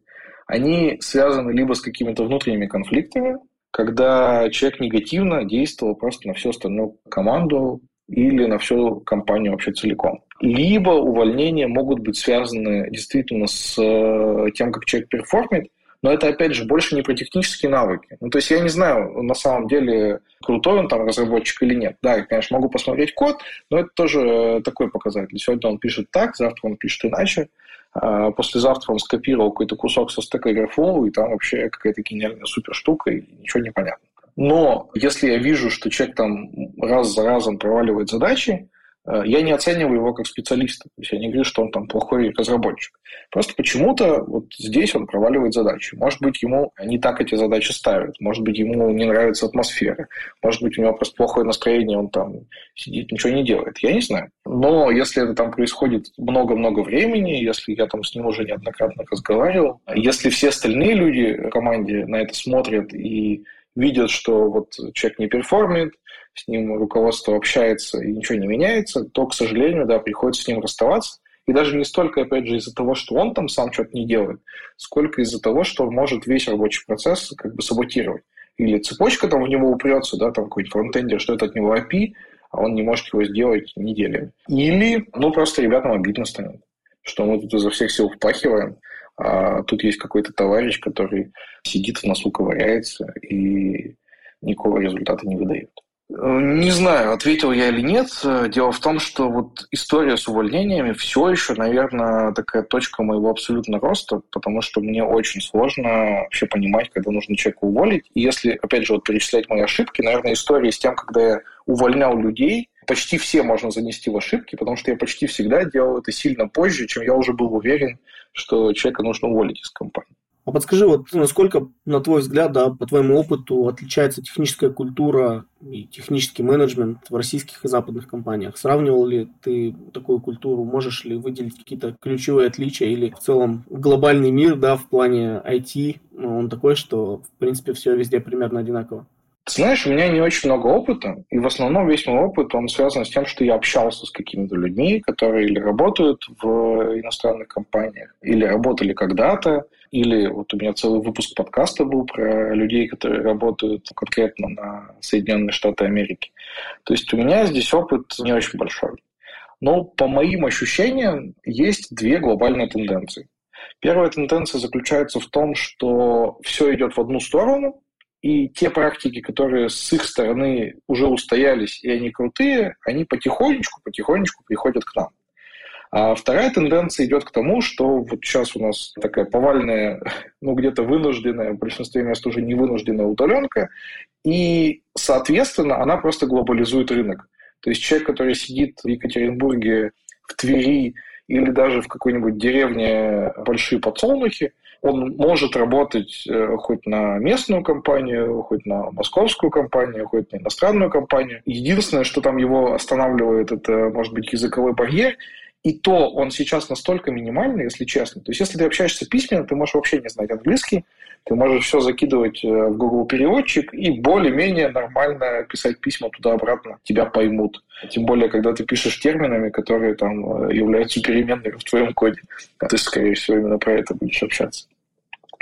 они связаны либо с какими-то внутренними конфликтами, когда человек негативно действовал просто на всю остальную команду или на всю компанию вообще целиком. Либо увольнения могут быть связаны действительно с э, тем, как человек перформит, но это, опять же, больше не про технические навыки. Ну, то есть я не знаю, на самом деле, крутой он там разработчик или нет. Да, я, конечно, могу посмотреть код, но это тоже э, такой показатель. Сегодня он пишет так, завтра он пишет иначе. А послезавтра он скопировал какой-то кусок со стека Airflow, и там вообще какая-то гениальная супер штука, и ничего не понятно. Но если я вижу, что человек там раз за разом проваливает задачи, я не оцениваю его как специалиста. То есть я не говорю, что он там плохой разработчик. Просто почему-то вот здесь он проваливает задачи. Может быть, ему не так эти задачи ставят. Может быть, ему не нравится атмосфера. Может быть, у него просто плохое настроение, он там сидит, ничего не делает. Я не знаю. Но если это там происходит много-много времени, если я там с ним уже неоднократно разговаривал, если все остальные люди в команде на это смотрят и видят, что вот человек не перформит, с ним руководство общается и ничего не меняется, то, к сожалению, да, приходится с ним расставаться. И даже не столько, опять же, из-за того, что он там сам что-то не делает, сколько из-за того, что он может весь рабочий процесс как бы саботировать. Или цепочка там в него упрется, да, там какой-нибудь фронтендер, что это от него API, а он не может его сделать неделями. Или, ну, просто ребятам обидно станет, что мы тут изо всех сил впахиваем, а тут есть какой-то товарищ, который сидит в носу, ковыряется и никакого результата не выдает. Не знаю, ответил я или нет. Дело в том, что вот история с увольнениями все еще, наверное, такая точка моего абсолютно роста, потому что мне очень сложно вообще понимать, когда нужно человека уволить. И если, опять же, вот перечислять мои ошибки, наверное, история с тем, когда я увольнял людей, почти все можно занести в ошибки, потому что я почти всегда делал это сильно позже, чем я уже был уверен, что человека нужно уволить из компании. А подскажи, вот насколько, на твой взгляд, да, по твоему опыту, отличается техническая культура и технический менеджмент в российских и западных компаниях? Сравнивал ли ты такую культуру? Можешь ли выделить какие-то ключевые отличия или в целом глобальный мир, да, в плане IT ну, он такой, что, в принципе, все везде примерно одинаково? Ты знаешь, у меня не очень много опыта, и в основном весь мой опыт, он связан с тем, что я общался с какими-то людьми, которые или работают в иностранных компаниях, или работали когда-то, или вот у меня целый выпуск подкаста был про людей, которые работают конкретно на Соединенные Штаты Америки. То есть у меня здесь опыт не очень большой. Но по моим ощущениям есть две глобальные тенденции. Первая тенденция заключается в том, что все идет в одну сторону, и те практики, которые с их стороны уже устоялись, и они крутые, они потихонечку, потихонечку приходят к нам. А вторая тенденция идет к тому, что вот сейчас у нас такая повальная, ну где-то вынужденная, в большинстве мест уже не вынужденная удаленка, и, соответственно, она просто глобализует рынок. То есть человек, который сидит в Екатеринбурге, в Твери или даже в какой-нибудь деревне большие подсолнухи, он может работать э, хоть на местную компанию, хоть на московскую компанию, хоть на иностранную компанию. Единственное, что там его останавливает, это, может быть, языковой барьер, и то он сейчас настолько минимальный, если честно. То есть, если ты общаешься письменно, ты можешь вообще не знать английский, ты можешь все закидывать э, в Google переводчик и более-менее нормально писать письма туда-обратно, тебя поймут. Тем более, когда ты пишешь терминами, которые там э, являются переменными в твоем коде. А ты, скорее всего, именно про это будешь общаться.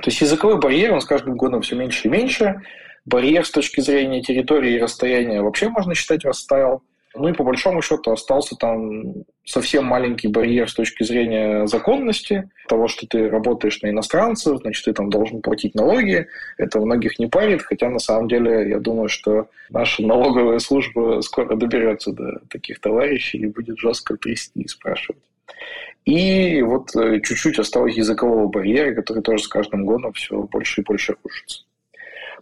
То есть языковой барьер, он с каждым годом все меньше и меньше. Барьер с точки зрения территории и расстояния вообще можно считать растаял. Ну и по большому счету остался там совсем маленький барьер с точки зрения законности, того, что ты работаешь на иностранцев, значит, ты там должен платить налоги. Это многих не парит, хотя на самом деле я думаю, что наша налоговая служба скоро доберется до таких товарищей и будет жестко трясти и спрашивать. И вот э, чуть-чуть осталось языкового барьера, который тоже с каждым годом все больше и больше рушится.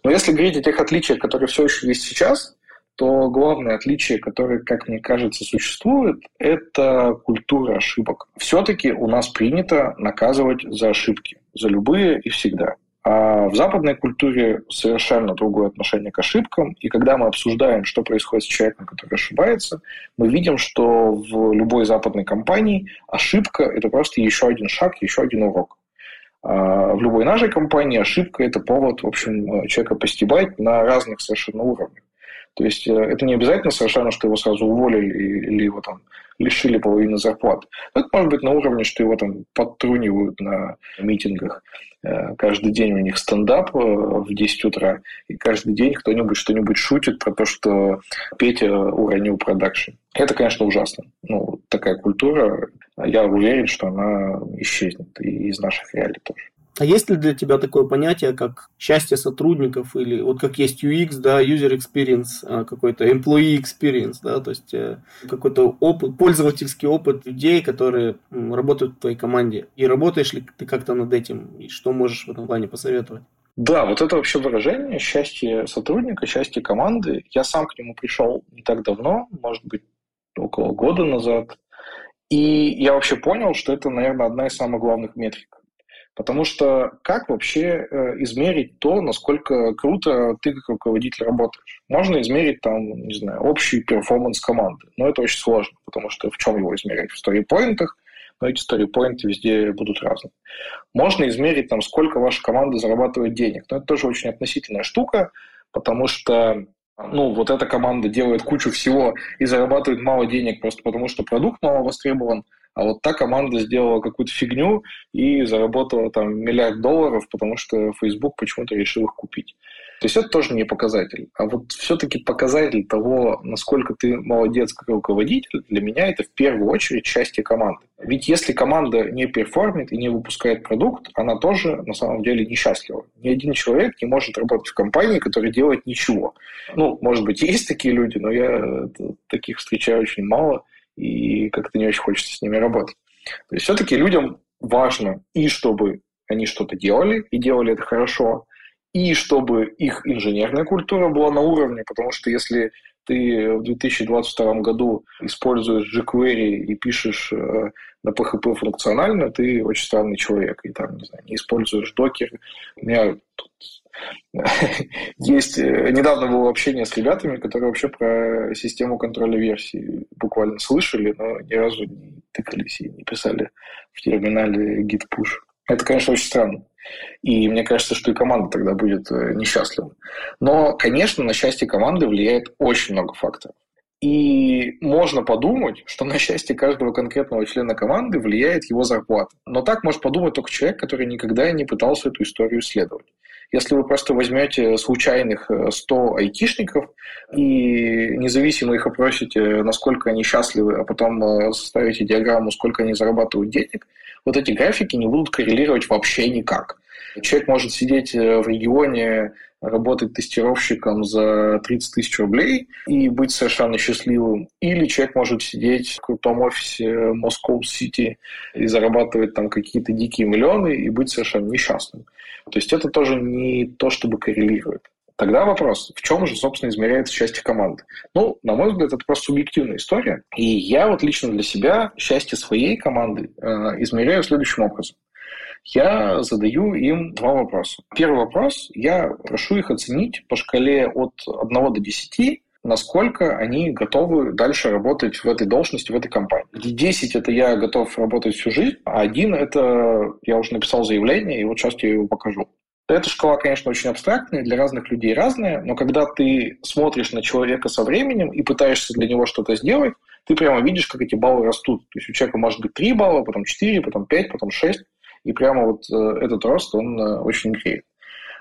Но если говорить о тех отличиях, которые все еще есть сейчас, то главное отличие, которое, как мне кажется, существует, это культура ошибок. Все-таки у нас принято наказывать за ошибки, за любые и всегда. А в западной культуре совершенно другое отношение к ошибкам. И когда мы обсуждаем, что происходит с человеком, который ошибается, мы видим, что в любой западной компании ошибка – это просто еще один шаг, еще один урок. А в любой нашей компании ошибка – это повод, в общем, человека постебать на разных совершенно уровнях. То есть э, это не обязательно совершенно, что его сразу уволили или его там лишили половины зарплат. Это может быть на уровне, что его там подтрунивают на митингах. Э, каждый день у них стендап э, в 10 утра, и каждый день кто-нибудь что-нибудь шутит про то, что Петя уронил продакшн. Это, конечно, ужасно. Ну, такая культура, я уверен, что она исчезнет и из наших реалий тоже. А есть ли для тебя такое понятие, как счастье сотрудников или вот как есть UX, да, user experience, а, какой-то employee experience, да, то есть э, какой-то опыт, пользовательский опыт людей, которые работают в твоей команде. И работаешь ли ты как-то над этим, и что можешь в этом плане посоветовать? Да, вот это вообще выражение счастье сотрудника, счастье команды. Я сам к нему пришел не так давно, может быть, около года назад. И я вообще понял, что это, наверное, одна из самых главных метрик. Потому что как вообще э, измерить то, насколько круто ты как руководитель работаешь? Можно измерить там, не знаю, общий перформанс команды, но это очень сложно, потому что в чем его измерять? В сторипоинтах, но эти сторипоинты везде будут разные. Можно измерить там, сколько ваша команда зарабатывает денег, но это тоже очень относительная штука, потому что ну, вот эта команда делает кучу всего и зарабатывает мало денег просто потому, что продукт мало востребован, а вот та команда сделала какую-то фигню и заработала там миллиард долларов, потому что Facebook почему-то решил их купить. То есть это тоже не показатель. А вот все-таки показатель того, насколько ты молодец как руководитель, для меня это в первую очередь счастье команды. Ведь если команда не перформит и не выпускает продукт, она тоже на самом деле несчастлива. Ни один человек не может работать в компании, которая делает ничего. Ну, может быть, есть такие люди, но я таких встречаю очень мало – и как-то не очень хочется с ними работать. То есть все-таки людям важно и чтобы они что-то делали, и делали это хорошо, и чтобы их инженерная культура была на уровне, потому что если ты в 2022 году используешь jQuery и пишешь э, на PHP функционально, ты очень странный человек, и там, не знаю, не используешь докер. У меня Есть, э, недавно было общение с ребятами, которые вообще про систему контроля версий буквально слышали, но ни разу не тыкались и не писали в терминале git push. Это, конечно, очень странно. И мне кажется, что и команда тогда будет э, несчастлива. Но, конечно, на счастье команды влияет очень много факторов. И можно подумать, что на счастье каждого конкретного члена команды влияет его зарплата. Но так может подумать только человек, который никогда не пытался эту историю исследовать. Если вы просто возьмете случайных 100 э, айтишников и независимо их опросите, насколько они счастливы, а потом э, составите диаграмму, сколько они зарабатывают денег, вот эти графики не будут коррелировать вообще никак. Человек может сидеть э, в регионе, работать тестировщиком за 30 тысяч рублей и быть совершенно счастливым. Или человек может сидеть в крутом офисе Moscow City и зарабатывать там какие-то дикие миллионы и быть совершенно несчастным. То есть это тоже не то, чтобы коррелирует. Тогда вопрос, в чем же, собственно, измеряется счастье команды? Ну, на мой взгляд, это просто субъективная история. И я вот лично для себя счастье своей команды э, измеряю следующим образом. Я задаю им два вопроса. Первый вопрос, я прошу их оценить по шкале от 1 до 10, насколько они готовы дальше работать в этой должности, в этой компании. Где 10 – это я готов работать всю жизнь, а один – это я уже написал заявление, и вот сейчас я его покажу. Эта шкала, конечно, очень абстрактная, для разных людей разная, но когда ты смотришь на человека со временем и пытаешься для него что-то сделать, ты прямо видишь, как эти баллы растут. То есть у человека может быть 3 балла, потом 4, потом 5, потом 6. И прямо вот э, этот рост, он э, очень греет.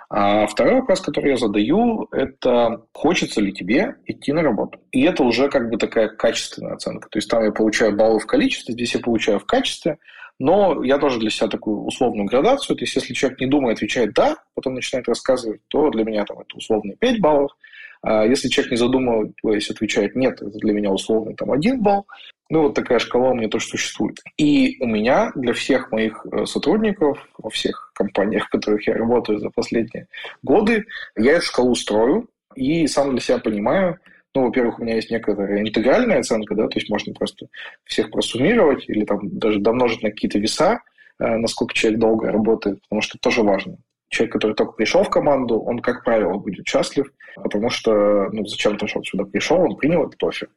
А второй вопрос, который я задаю, это хочется ли тебе идти на работу? И это уже как бы такая качественная оценка. То есть там я получаю баллы в количестве, здесь я получаю в качестве, но я тоже для себя такую условную градацию. То есть если человек не думает, отвечает «да», потом начинает рассказывать, то для меня там это условные 5 баллов. А если человек не задумываясь отвечает «нет», это для меня условный там 1 балл. Ну, вот такая шкала у меня тоже существует. И у меня для всех моих э, сотрудников во всех компаниях, в которых я работаю за последние годы, я эту шкалу строю и сам для себя понимаю, ну, во-первых, у меня есть некоторая интегральная оценка, да, то есть можно просто всех просуммировать или там даже домножить на какие-то веса, э, насколько человек долго работает, потому что это тоже важно. Человек, который только пришел в команду, он, как правило, будет счастлив, потому что, ну, зачем ты сюда пришел, он принял этот офер.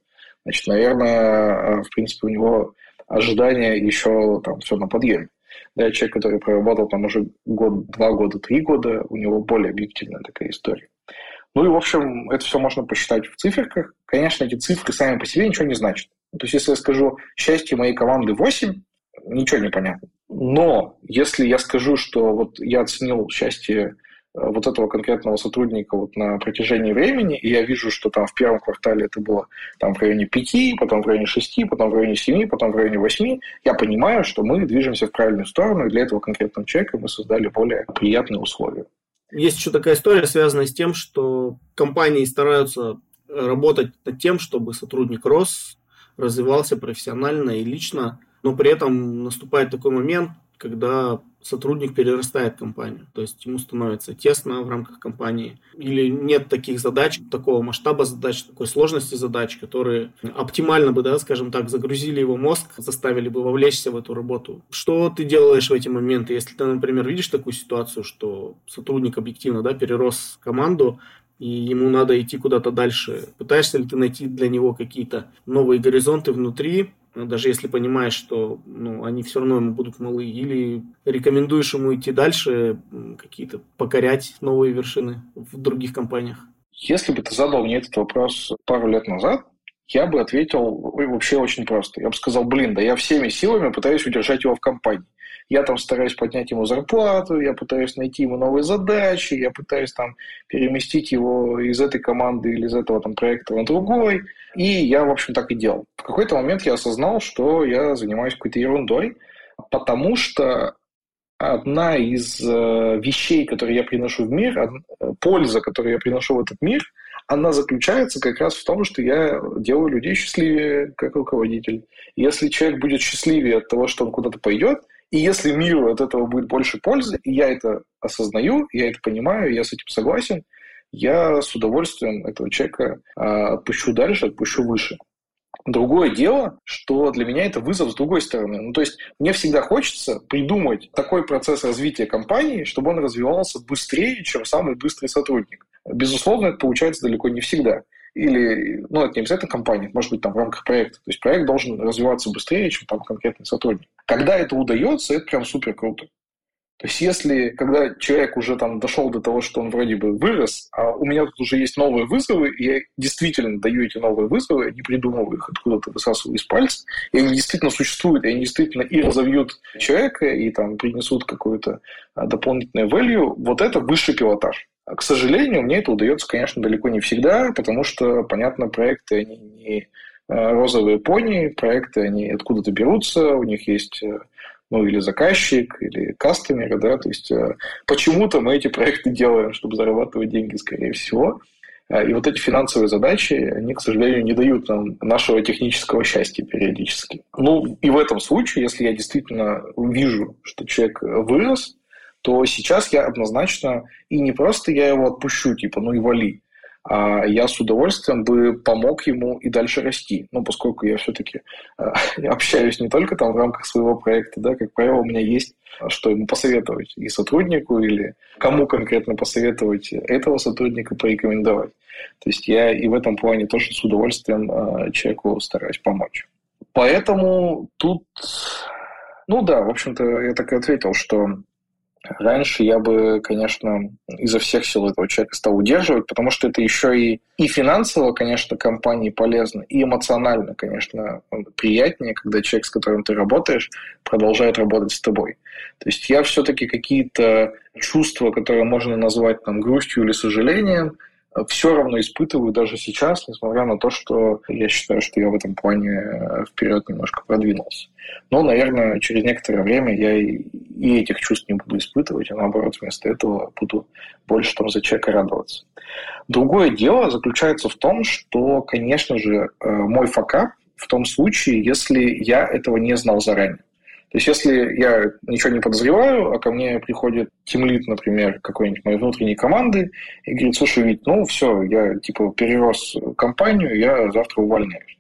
Значит, наверное, э, в принципе, у него ожидания еще там все на подъеме. Да, человек, который проработал там уже год, два года, три года, у него более объективная такая история. Ну и, в общем, это все можно посчитать в циферках. Конечно, эти цифры сами по себе ничего не значат. То есть, если я скажу «счастье моей команды 8», ничего не понятно. Но если я скажу, что вот я оценил счастье Э, вот этого конкретного сотрудника вот на протяжении времени, и я вижу, что там в первом квартале это было там в районе 5, потом в районе 6, потом в районе 7, потом в районе 8, я понимаю, что мы движемся в правильную сторону, и для этого конкретного человека мы создали более приятные условия. Есть еще такая история, связанная с тем, что компании стараются работать над тем, чтобы сотрудник рос, развивался профессионально и лично, но при этом наступает такой момент, когда сотрудник перерастает компанию, то есть ему становится тесно в рамках компании, или нет таких задач, такого масштаба задач, такой сложности задач, которые оптимально бы, да, скажем так, загрузили его мозг, заставили бы вовлечься в эту работу. Что ты делаешь в эти моменты, если ты, например, видишь такую ситуацию, что сотрудник объективно, да, перерос команду, и ему надо идти куда-то дальше. Пытаешься ли ты найти для него какие-то новые горизонты внутри, ну, даже если понимаешь, что ну, они все равно ему будут малы, или рекомендуешь ему идти дальше, какие-то покорять новые вершины в других компаниях? Если бы ты задал мне этот вопрос пару лет назад, я бы ответил вообще очень просто. Я бы сказал, блин, да я всеми силами пытаюсь удержать его в компании. Я там стараюсь поднять ему зарплату, я пытаюсь найти ему новые задачи, я пытаюсь там переместить его из этой команды или из этого там проекта на другой. И я, в общем, так и делал. В какой-то момент я осознал, что я занимаюсь какой-то ерундой, потому что одна из э, вещей, которые я приношу в мир, польза, которую я приношу в этот мир, она заключается как раз в том, что я делаю людей счастливее как руководитель. Если человек будет счастливее от того, что он куда-то пойдет, и если миру от этого будет больше пользы, и я это осознаю, я это понимаю, я с этим согласен, я с удовольствием этого человека а, отпущу дальше, отпущу выше. Другое дело, что для меня это вызов с другой стороны. Ну, то есть мне всегда хочется придумать такой процесс развития компании, чтобы он развивался быстрее, чем самый быстрый сотрудник. Безусловно, это получается далеко не всегда или, ну, это не обязательно компания, может быть, там в рамках проекта. То есть проект должен развиваться быстрее, чем там конкретный сотрудник. Когда это удается, это прям супер круто. То есть если, когда человек уже там дошел до того, что он вроде бы вырос, а у меня тут уже есть новые вызовы, и я действительно даю эти новые вызовы, я не придумываю их откуда-то, высасываю из пальца, и они действительно существуют, и они действительно и разовьют человека, и там принесут какую-то а, дополнительную value, вот это высший пилотаж. А, к сожалению, мне это удается, конечно, далеко не всегда, потому что, понятно, проекты, они не а, розовые пони, проекты, они откуда-то берутся, у них есть э, ну, или заказчик, или кастомеры, да, то есть э, почему-то мы эти проекты делаем, чтобы зарабатывать деньги, скорее всего. А, и вот эти финансовые задачи, они, к сожалению, не дают нам нашего технического счастья периодически. Ну, и в этом случае, если я действительно вижу, что человек вырос, то сейчас я однозначно, и не просто я его отпущу, типа, ну и вали, я с удовольствием бы помог ему и дальше расти. Ну, поскольку я все-таки э, общаюсь не только там в рамках своего проекта, да, как правило, у меня есть что ему посоветовать и сотруднику, или кому конкретно посоветовать этого сотрудника порекомендовать. То есть я и в этом плане тоже с удовольствием человеку стараюсь помочь. Поэтому тут, ну да, в общем-то, я так и ответил, что Раньше я бы, конечно, изо всех сил этого человека стал удерживать, потому что это еще и, и финансово, конечно, компании полезно, и эмоционально, конечно, приятнее, когда человек, с которым ты работаешь, продолжает работать с тобой. То есть я все-таки какие-то чувства, которые можно назвать там, грустью или сожалением, все равно испытываю даже сейчас, несмотря на то, что я считаю, что я в этом плане э, вперед немножко продвинулся. Но, наверное, через некоторое время я и, этих чувств не буду испытывать, а наоборот, вместо этого буду больше там за человека радоваться. Другое дело заключается в том, что, конечно же, э, мой факап в том случае, если я этого не знал заранее. То есть, если я ничего не подозреваю, а ко мне приходит тимлит, например, какой-нибудь моей внутренней команды, и говорит, слушай, Вить, ну все, я типа перерос компанию, я завтра увольняюсь.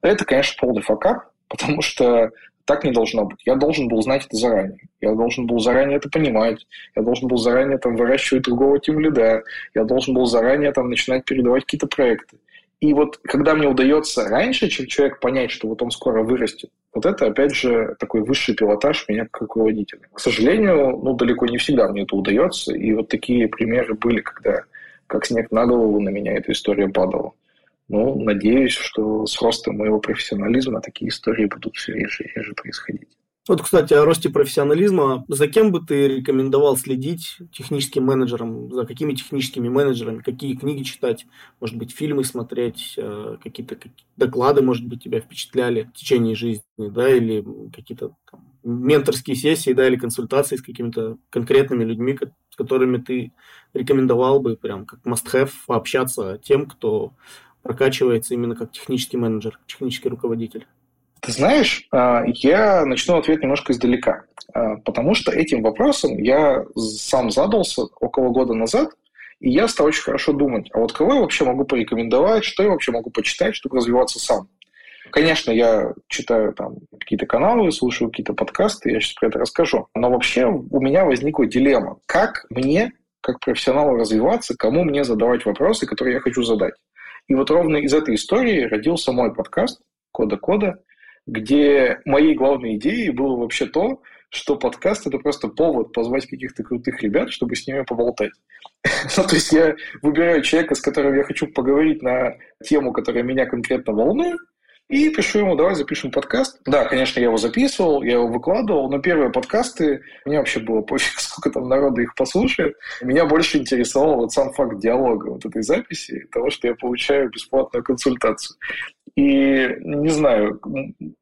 Это, конечно, полный факап, потому что так не должно быть. Я должен был знать это заранее. Я должен был заранее это понимать. Я должен был заранее там выращивать другого тимлида. Я должен был заранее там начинать передавать какие-то проекты. И вот когда мне удается раньше, чем человек понять, что вот он скоро вырастет, вот это, опять же, такой высший пилотаж меня как руководителя. К сожалению, ну, далеко не всегда мне это удается. И вот такие примеры были, когда как снег на голову на меня эта история падала. Ну, надеюсь, что с ростом моего профессионализма такие истории будут все реже и реже происходить. Вот, кстати, о росте профессионализма. За кем бы ты рекомендовал следить техническим менеджером? За какими техническими менеджерами? Какие книги читать? Может быть, фильмы смотреть? Э, какие-то доклады, может быть, тебя впечатляли в течение жизни? Да? Или какие-то менторские сессии, да, или консультации с какими-то конкретными людьми, с которыми ты рекомендовал бы прям как must-have пообщаться тем, кто прокачивается именно как технический менеджер, технический руководитель? Ты знаешь, а, я начну ответ немножко издалека, а, потому что этим вопросом я сам задался около года назад, и я стал очень хорошо думать, а вот кого я вообще могу порекомендовать, что я вообще могу почитать, чтобы развиваться сам. Конечно, я читаю там какие-то каналы, слушаю какие-то подкасты, я сейчас про это расскажу. Но вообще у меня возникла дилемма. Как мне, как профессионалу, развиваться, кому мне задавать вопросы, которые я хочу задать. И вот ровно из этой истории родился мой подкаст «Кода-кода», где моей главной идеей было вообще то, что подкаст – это просто повод позвать каких-то крутых ребят, чтобы с ними поболтать. ну, то есть я выбираю человека, с которым я хочу поговорить на тему, которая меня конкретно волнует, и пишу ему, давай запишем подкаст. Да, конечно, я его записывал, я его выкладывал, но первые подкасты, мне вообще было пофиг, сколько там народа их послушает. Меня больше интересовал вот сам факт диалога вот этой записи, того, что я получаю бесплатную консультацию. И не знаю,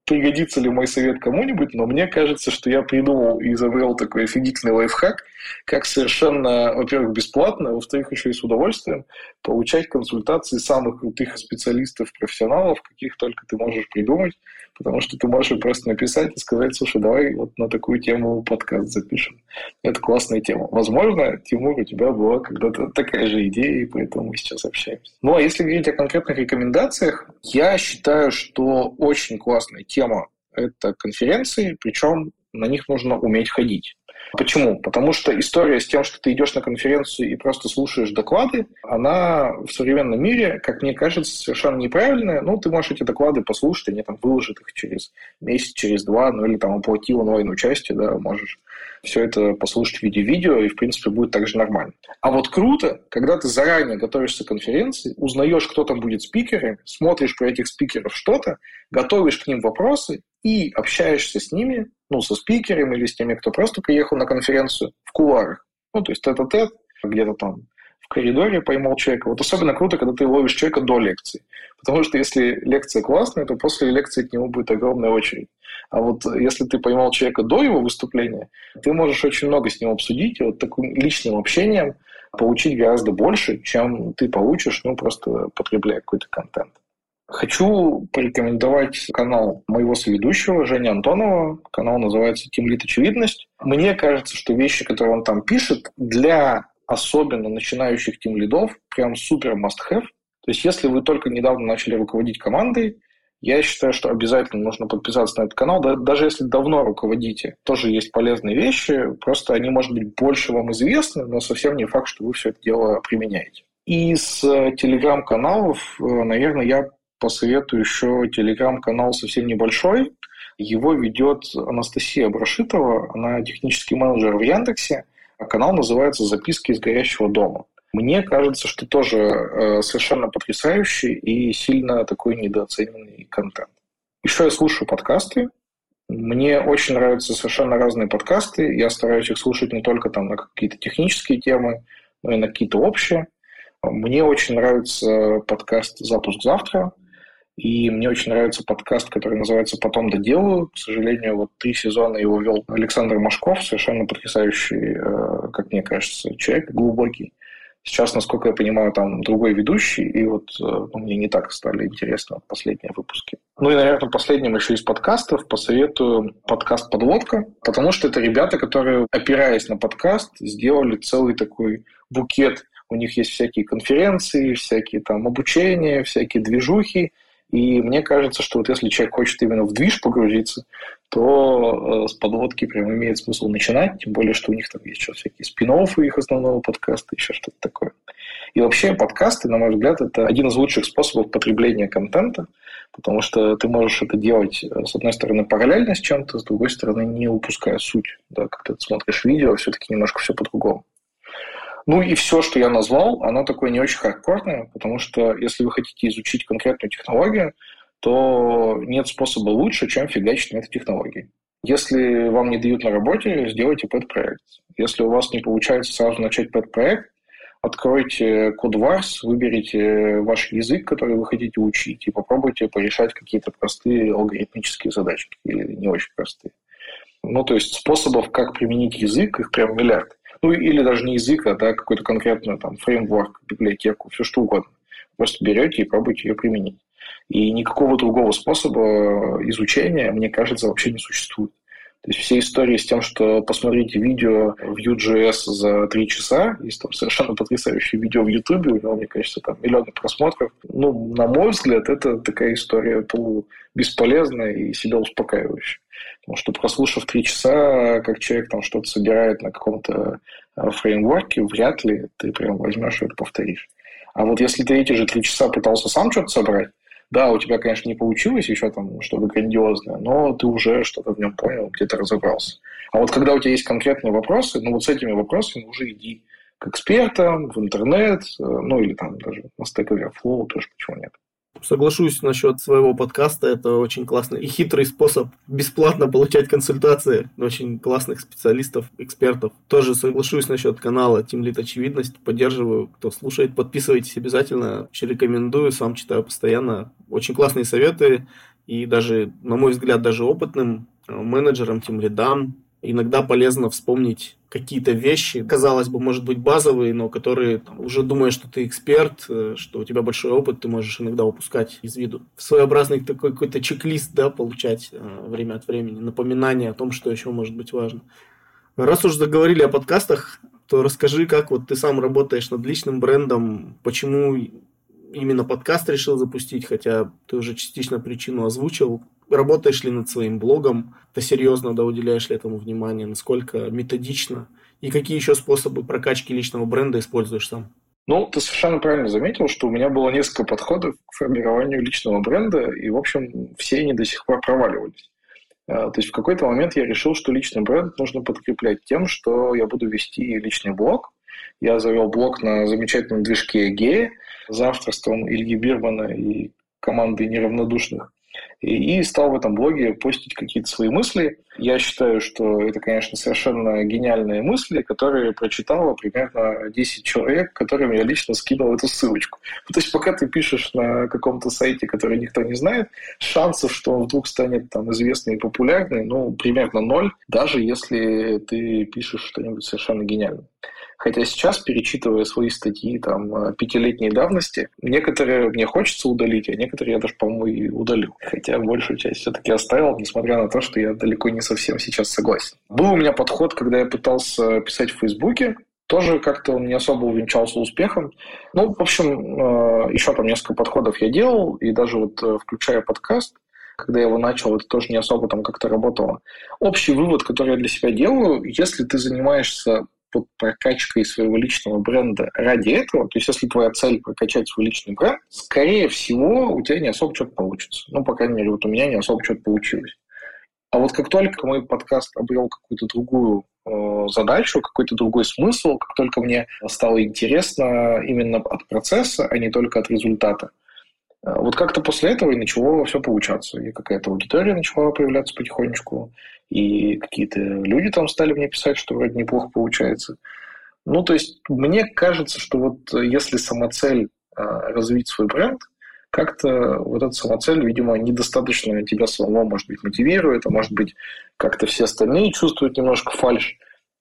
пригодится ли мой совет кому-нибудь, но мне кажется, что я придумал и изобрел такой офигительный лайфхак, как совершенно, во-первых, бесплатно, во-вторых, еще и с удовольствием получать консультации самых крутых специалистов, профессионалов, каких только ты можешь придумать, потому что ты можешь просто написать и сказать, слушай, давай вот на такую тему подкаст запишем. Это классная тема. Возможно, Тимур, у тебя была когда-то такая же идея, и поэтому мы сейчас общаемся. Ну, а если говорить о конкретных рекомендациях, я считаю, что очень классная тема – это конференции, причем на них нужно уметь ходить. Почему? Потому что история с тем, что ты идешь на конференцию и просто слушаешь доклады, она в современном мире, как мне кажется, совершенно неправильная. Ну, ты можешь эти доклады послушать, они там выложат их через месяц, через два, ну или там оплатил онлайн-участие, да, можешь все это послушать в виде видео, и, в принципе, будет также нормально. А вот круто, когда ты заранее готовишься к конференции, узнаешь, кто там будет спикерами, смотришь про этих спикеров что-то, готовишь к ним вопросы и общаешься с ними, ну, со спикерами или с теми, кто просто приехал на конференцию в кулуарах. Ну, то есть тет-а-тет, где-то там коридоре поймал человека. Вот особенно круто, когда ты ловишь человека до лекции. Потому что если лекция классная, то после лекции к нему будет огромная очередь. А вот если ты поймал человека до его выступления, ты можешь очень много с ним обсудить, и вот таким личным общением получить гораздо больше, чем ты получишь, ну, просто потребляя какой-то контент. Хочу порекомендовать канал моего соведущего Жени Антонова. Канал называется «Тим Лит Очевидность». Мне кажется, что вещи, которые он там пишет, для особенно начинающих тим лидов прям супер must-have. То есть если вы только недавно начали руководить командой, я считаю, что обязательно нужно подписаться на этот канал. Да, даже если давно руководите, тоже есть полезные вещи. Просто они, может быть, больше вам известны, но совсем не факт, что вы все это дело применяете. Из э, телеграм-каналов, э, наверное, я посоветую еще телеграм-канал совсем небольшой. Его ведет Анастасия Брашитова, она технический менеджер в Яндексе. А канал называется «Записки из горящего дома». Мне кажется, что тоже э, совершенно потрясающий и сильно такой недооцененный контент. Еще я слушаю подкасты. Мне очень нравятся совершенно разные подкасты. Я стараюсь их слушать не только там на какие-то технические темы, но и на какие-то общие. Мне очень нравится подкаст «Запуск завтра». И мне очень нравится подкаст, который называется «Потом доделаю». К сожалению, вот три сезона его вел Александр Машков, совершенно потрясающий, э, как мне кажется, человек, глубокий. Сейчас, насколько я понимаю, там другой ведущий, и вот э, ну, мне не так стали интересны последние выпуски. Ну и, наверное, последним еще из подкастов посоветую подкаст «Подводка», потому что это ребята, которые, опираясь на подкаст, сделали целый такой букет. У них есть всякие конференции, всякие там обучения, всякие движухи, и мне кажется, что вот если человек хочет именно в движ погрузиться, то э, с подводки прям имеет смысл начинать, тем более, что у них там есть сейчас всякие спин их основного подкаста, еще что-то такое. И вообще подкасты, на мой взгляд, это один из лучших способов потребления контента, потому что ты можешь это делать, э, с одной стороны, параллельно с чем-то, с другой стороны, не упуская суть. Да, когда ты смотришь видео, все-таки немножко все по-другому. Ну и все, что я назвал, оно такое не очень хардкорное, потому что если вы хотите изучить конкретную технологию, то нет способа лучше, чем фигачить на этой технологии. Если вам не дают на работе, сделайте пэт-проект. Если у вас не получается сразу начать пэт-проект, откройте CodeVars, выберите ваш язык, который вы хотите учить, и попробуйте порешать какие-то простые алгоритмические задачки, или не очень простые. Ну, то есть способов, как применить язык, их прям миллиард. Ну, или даже не язык, а да, какой-то конкретный там фреймворк, библиотеку, все что угодно. Просто берете и пробуйте ее применить. И никакого другого способа изучения, мне кажется, вообще не существует. То есть все истории с тем, что посмотрите видео в Vue.js за три часа, есть там совершенно потрясающее видео в YouTube, у него, мне кажется, там миллионы просмотров. Ну, на мой взгляд, это такая история полу бесполезная и себя успокаивающая. Потому что прослушав три часа, как человек там что-то собирает на каком-то э, фреймворке, вряд ли ты прям возьмешь и это повторишь. А вот если ты эти же три часа пытался сам что-то собрать, да, у тебя, конечно, не получилось еще там что-то грандиозное, но ты уже что-то в нем понял, где-то разобрался. А вот когда у тебя есть конкретные вопросы, ну вот с этими вопросами уже иди к экспертам, в интернет, э, ну или там даже на Stack Overflow тоже почему нет. Соглашусь насчет своего подкаста. Это очень классный и хитрый способ бесплатно получать консультации очень классных специалистов, экспертов. Тоже соглашусь насчет канала Тимлит Очевидность. Поддерживаю, кто слушает. Подписывайтесь обязательно. Очень рекомендую. Сам читаю постоянно. Очень классные советы. И даже, на мой взгляд, даже опытным э, менеджерам, тем лидам, иногда полезно вспомнить какие-то вещи, казалось бы, может быть, базовые, но которые там, уже думаешь, что ты эксперт, э, что у тебя большой опыт, ты можешь иногда упускать из виду. Своеобразный такой какой-то чек-лист, да, получать э, время от времени, напоминание о том, что еще может быть важно. Раз уж заговорили о подкастах, то расскажи, как вот ты сам работаешь над личным брендом, почему именно подкаст решил запустить, хотя ты уже частично причину озвучил. Работаешь ли над своим блогом? Ты серьезно да, уделяешь ли этому внимание? Насколько методично? И какие еще способы прокачки личного бренда используешь сам? Ну, ты совершенно правильно заметил, что у меня было несколько подходов к формированию личного бренда, и, в общем, все они до сих пор проваливались. А, то есть в какой-то момент я решил, что личный бренд нужно подкреплять тем, что я буду вести личный блог. Я завел блог на замечательном движке Гея за авторством Ильи Бирмана и команды неравнодушных и, стал в этом блоге постить какие-то свои мысли. Я считаю, что это, конечно, совершенно гениальные мысли, которые прочитало примерно 10 человек, которым я лично скинул эту ссылочку. То есть пока ты пишешь на каком-то сайте, который никто не знает, шансов, что он вдруг станет там известный и популярный, ну, примерно ноль, даже если ты пишешь что-нибудь совершенно гениальное. Хотя сейчас, перечитывая свои статьи там э, пятилетней давности, некоторые мне хочется удалить, а некоторые я даже, по-моему, и удалил. Хотя большую часть все-таки оставил, несмотря на то, что я далеко не совсем сейчас согласен. Был у меня подход, когда я пытался писать в Фейсбуке, тоже как-то он не особо увенчался успехом. Ну, в общем, э, еще там несколько подходов я делал, и даже вот э, включая подкаст, когда я его начал, это тоже не особо там как-то работало. Общий вывод, который я для себя делаю, если ты занимаешься под прокачкой своего личного бренда ради этого, то есть если твоя цель прокачать свой личный бренд, скорее всего, у тебя не особо что-то получится. Ну, по крайней мере, вот у меня не особо что-то получилось. А вот как только мой подкаст обрел какую-то другую э, задачу, какой-то другой смысл, как только мне стало интересно именно от процесса, а не только от результата, э, вот как-то после этого и начало все получаться. И какая-то аудитория начала появляться потихонечку и какие-то люди там стали мне писать, что вроде неплохо получается. Ну, то есть, мне кажется, что вот если самоцель а, развить свой бренд, как-то вот эта самоцель, видимо, недостаточно тебя самого, может быть, мотивирует, а может быть, как-то все остальные чувствуют немножко фальш.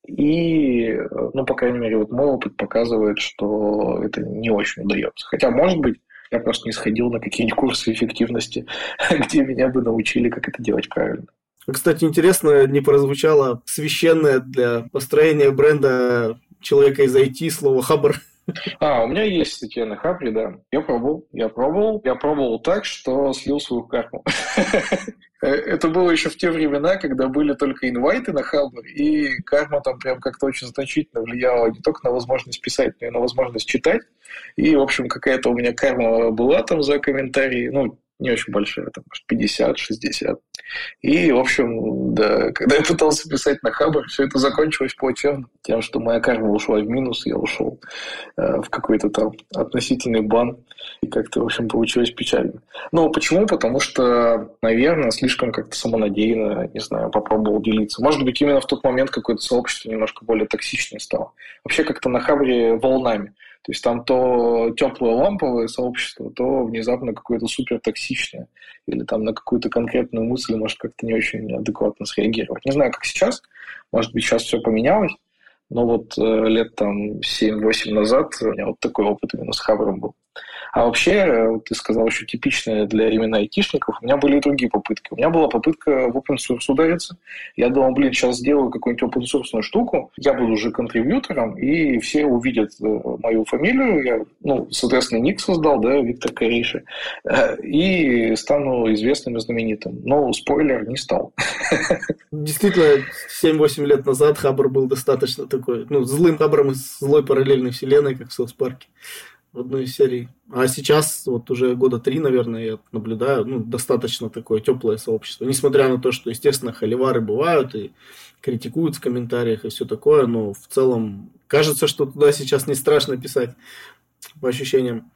И, ну, по крайней мере, вот мой опыт показывает, что это не очень удается. Хотя, может быть, я просто не сходил на какие-нибудь курсы эффективности, где меня бы научили, как это делать правильно. Кстати, интересно, не прозвучало священное для построения бренда человека из IT слово «хабр». А, у меня есть статья на Хабре, да. Я пробовал, я пробовал. Я пробовал так, что слил свою карму. Это было еще в те времена, когда были только инвайты на Хабр, и карма там прям как-то очень значительно влияла не только на возможность писать, но и на возможность читать. И, в общем, какая-то у меня карма была там за комментарии. Ну, не очень большая, там, 50-60. И, в общем, да, когда я пытался писать на Хабр, все это закончилось плачевно. Тем, что моя карма ушла в минус, я ушел э, в какой-то там относительный бан. И как-то, в общем, получилось печально. Ну, почему? Потому что, наверное, слишком как-то самонадеянно, не знаю, попробовал делиться. Может быть, именно в тот момент какое-то сообщество немножко более токсичное стало. Вообще как-то на Хабре волнами. То есть там то теплое ламповое сообщество, то внезапно какое-то супер токсичное. Или там на какую-то конкретную мысль может как-то не очень адекватно среагировать. Не знаю, как сейчас. Может быть, сейчас все поменялось. Но вот э, лет там 7-8 назад у меня вот такой опыт именно с Хабром был. А вообще, э, ты сказал, еще типичное для именно айтишников, у меня были и другие попытки. У меня была попытка в open source удариться. Я думал, блин, сейчас сделаю какую-нибудь open source штуку, я буду уже контрибьютором, и все увидят э, мою фамилию. Я, ну, соответственно, ник создал, да, Виктор Корейши, э, и стану известным и знаменитым. Но спойлер, не стал. Действительно, 7-8 лет назад Хабр был достаточно такой, ну, злым Хабром из злой параллельной вселенной, как в Соус в одной из серий. А сейчас, вот уже года три, наверное, я наблюдаю, ну, достаточно такое теплое сообщество. Несмотря на то, что, естественно, холивары бывают и критикуют в комментариях и все такое, но в целом кажется, что туда сейчас не страшно писать по ощущениям.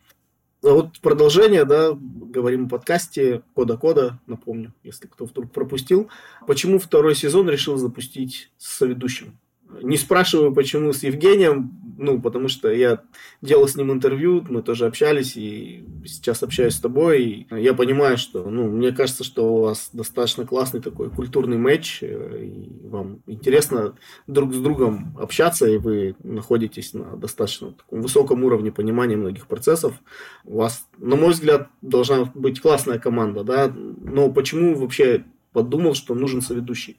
А вот продолжение, да, говорим о подкасте Кода-Кода, напомню, если кто вдруг пропустил. Почему второй сезон решил запустить с соведущим? Не спрашиваю, почему с Евгением, ну, потому что я делал с ним интервью, мы тоже общались, и сейчас общаюсь с тобой, и я понимаю, что, ну, мне кажется, что у вас достаточно классный такой культурный матч, э, и вам интересно друг с другом общаться, и вы находитесь на достаточно таком высоком уровне понимания многих процессов. У вас, на мой взгляд, должна быть классная команда, да, но почему вообще подумал, что нужен соведущий?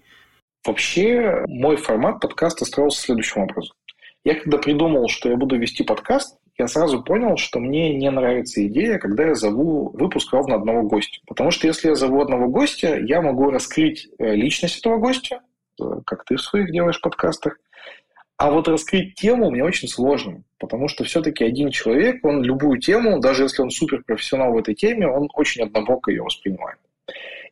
Вообще, мой формат подкаста строился следующим образом. Я когда придумал, что я буду вести подкаст, я сразу понял, что мне не нравится идея, когда я зову выпуск ровно одного гостя. Потому что если я зову одного гостя, я могу раскрыть э, личность этого гостя, э, как ты в своих делаешь подкастах, а вот раскрыть тему мне очень сложно, потому что все-таки один человек, он любую тему, даже если он суперпрофессионал в этой теме, он очень однобоко ее воспринимает.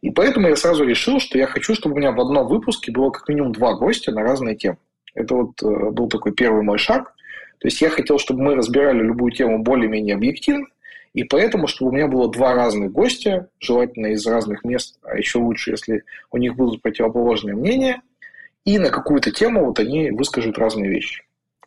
И поэтому я сразу решил, что я хочу, чтобы у меня в одном выпуске было как минимум два гостя на разные темы. Это вот э, был такой первый мой шаг. То есть я хотел, чтобы мы разбирали любую тему более-менее объективно, и поэтому, чтобы у меня было два разных гостя, желательно из разных мест, а еще лучше, если у них будут противоположные мнения – и на какую-то тему вот они выскажут разные вещи.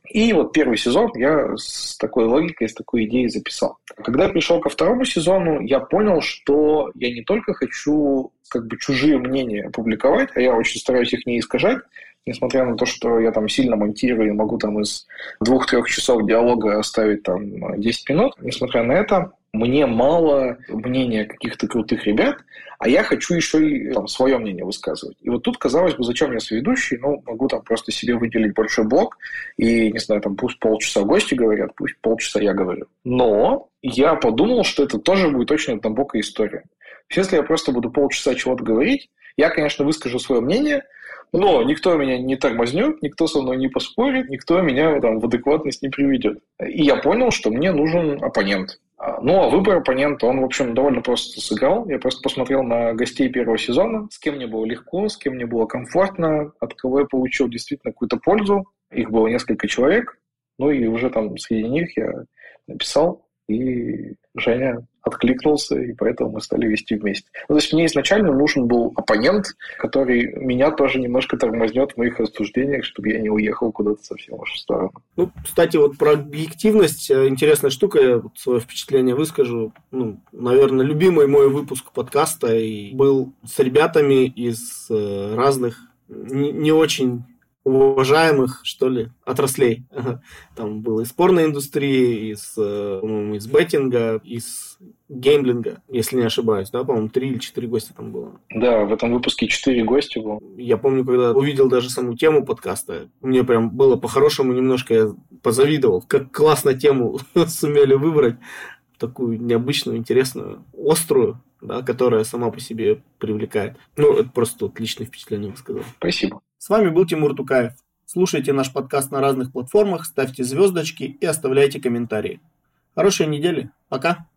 И вот первый сезон я с такой логикой, с такой идеей записал. Когда я пришел ко второму сезону, я понял, что я не только хочу как бы чужие мнения опубликовать, а я очень стараюсь их не искажать, несмотря на то, что я там сильно монтирую и могу там из двух-трех часов диалога оставить там 10 минут, несмотря на это, мне мало мнения каких-то крутых ребят, а я хочу еще и там, свое мнение высказывать. И вот тут, казалось бы, зачем я соведущий? Ну, могу там просто себе выделить большой блок, и, не знаю, там пусть полчаса гости говорят, пусть полчаса я говорю. Но я подумал, что это тоже будет очень однобокая история. Если я просто буду полчаса чего-то говорить, я, конечно, выскажу свое мнение, но никто меня не тормознет, никто со мной не поспорит, никто меня там в адекватность не приведет. И я понял, что мне нужен оппонент. А, ну, а выбор оппонента, он, в общем, довольно просто сыграл. Я просто посмотрел на гостей первого сезона, с кем мне было легко, с кем мне было комфортно, от кого я получил действительно какую-то пользу. Их было несколько человек. Ну и уже там среди них я написал, и Женя откликнулся, и поэтому мы стали вести вместе. Ну, то есть мне изначально нужен был оппонент, который меня тоже немножко тормознет в моих рассуждениях, чтобы я не уехал куда-то совсем уж в сторону. Ну, кстати, вот про объективность э, интересная штука, я вот свое впечатление выскажу. Ну, наверное, любимый мой выпуск подкаста и был с ребятами из э, разных не, не очень уважаемых, что ли, отраслей. Там было из порной индустрии, из, э, по-моему, из беттинга, из геймлинга, если не ошибаюсь, да, по-моему, три или четыре гостя там было. Да, в этом выпуске четыре гостя было. Я помню, когда увидел даже саму тему подкаста, мне прям было по-хорошему немножко, я позавидовал, как классно тему сумели выбрать, такую необычную, интересную, острую, да, которая сама по себе привлекает. Ну, это просто отличное впечатление, сказал. Спасибо. С вами был Тимур Тукаев. Слушайте наш подкаст на разных платформах, ставьте звездочки и оставляйте комментарии. Хорошей недели. Пока.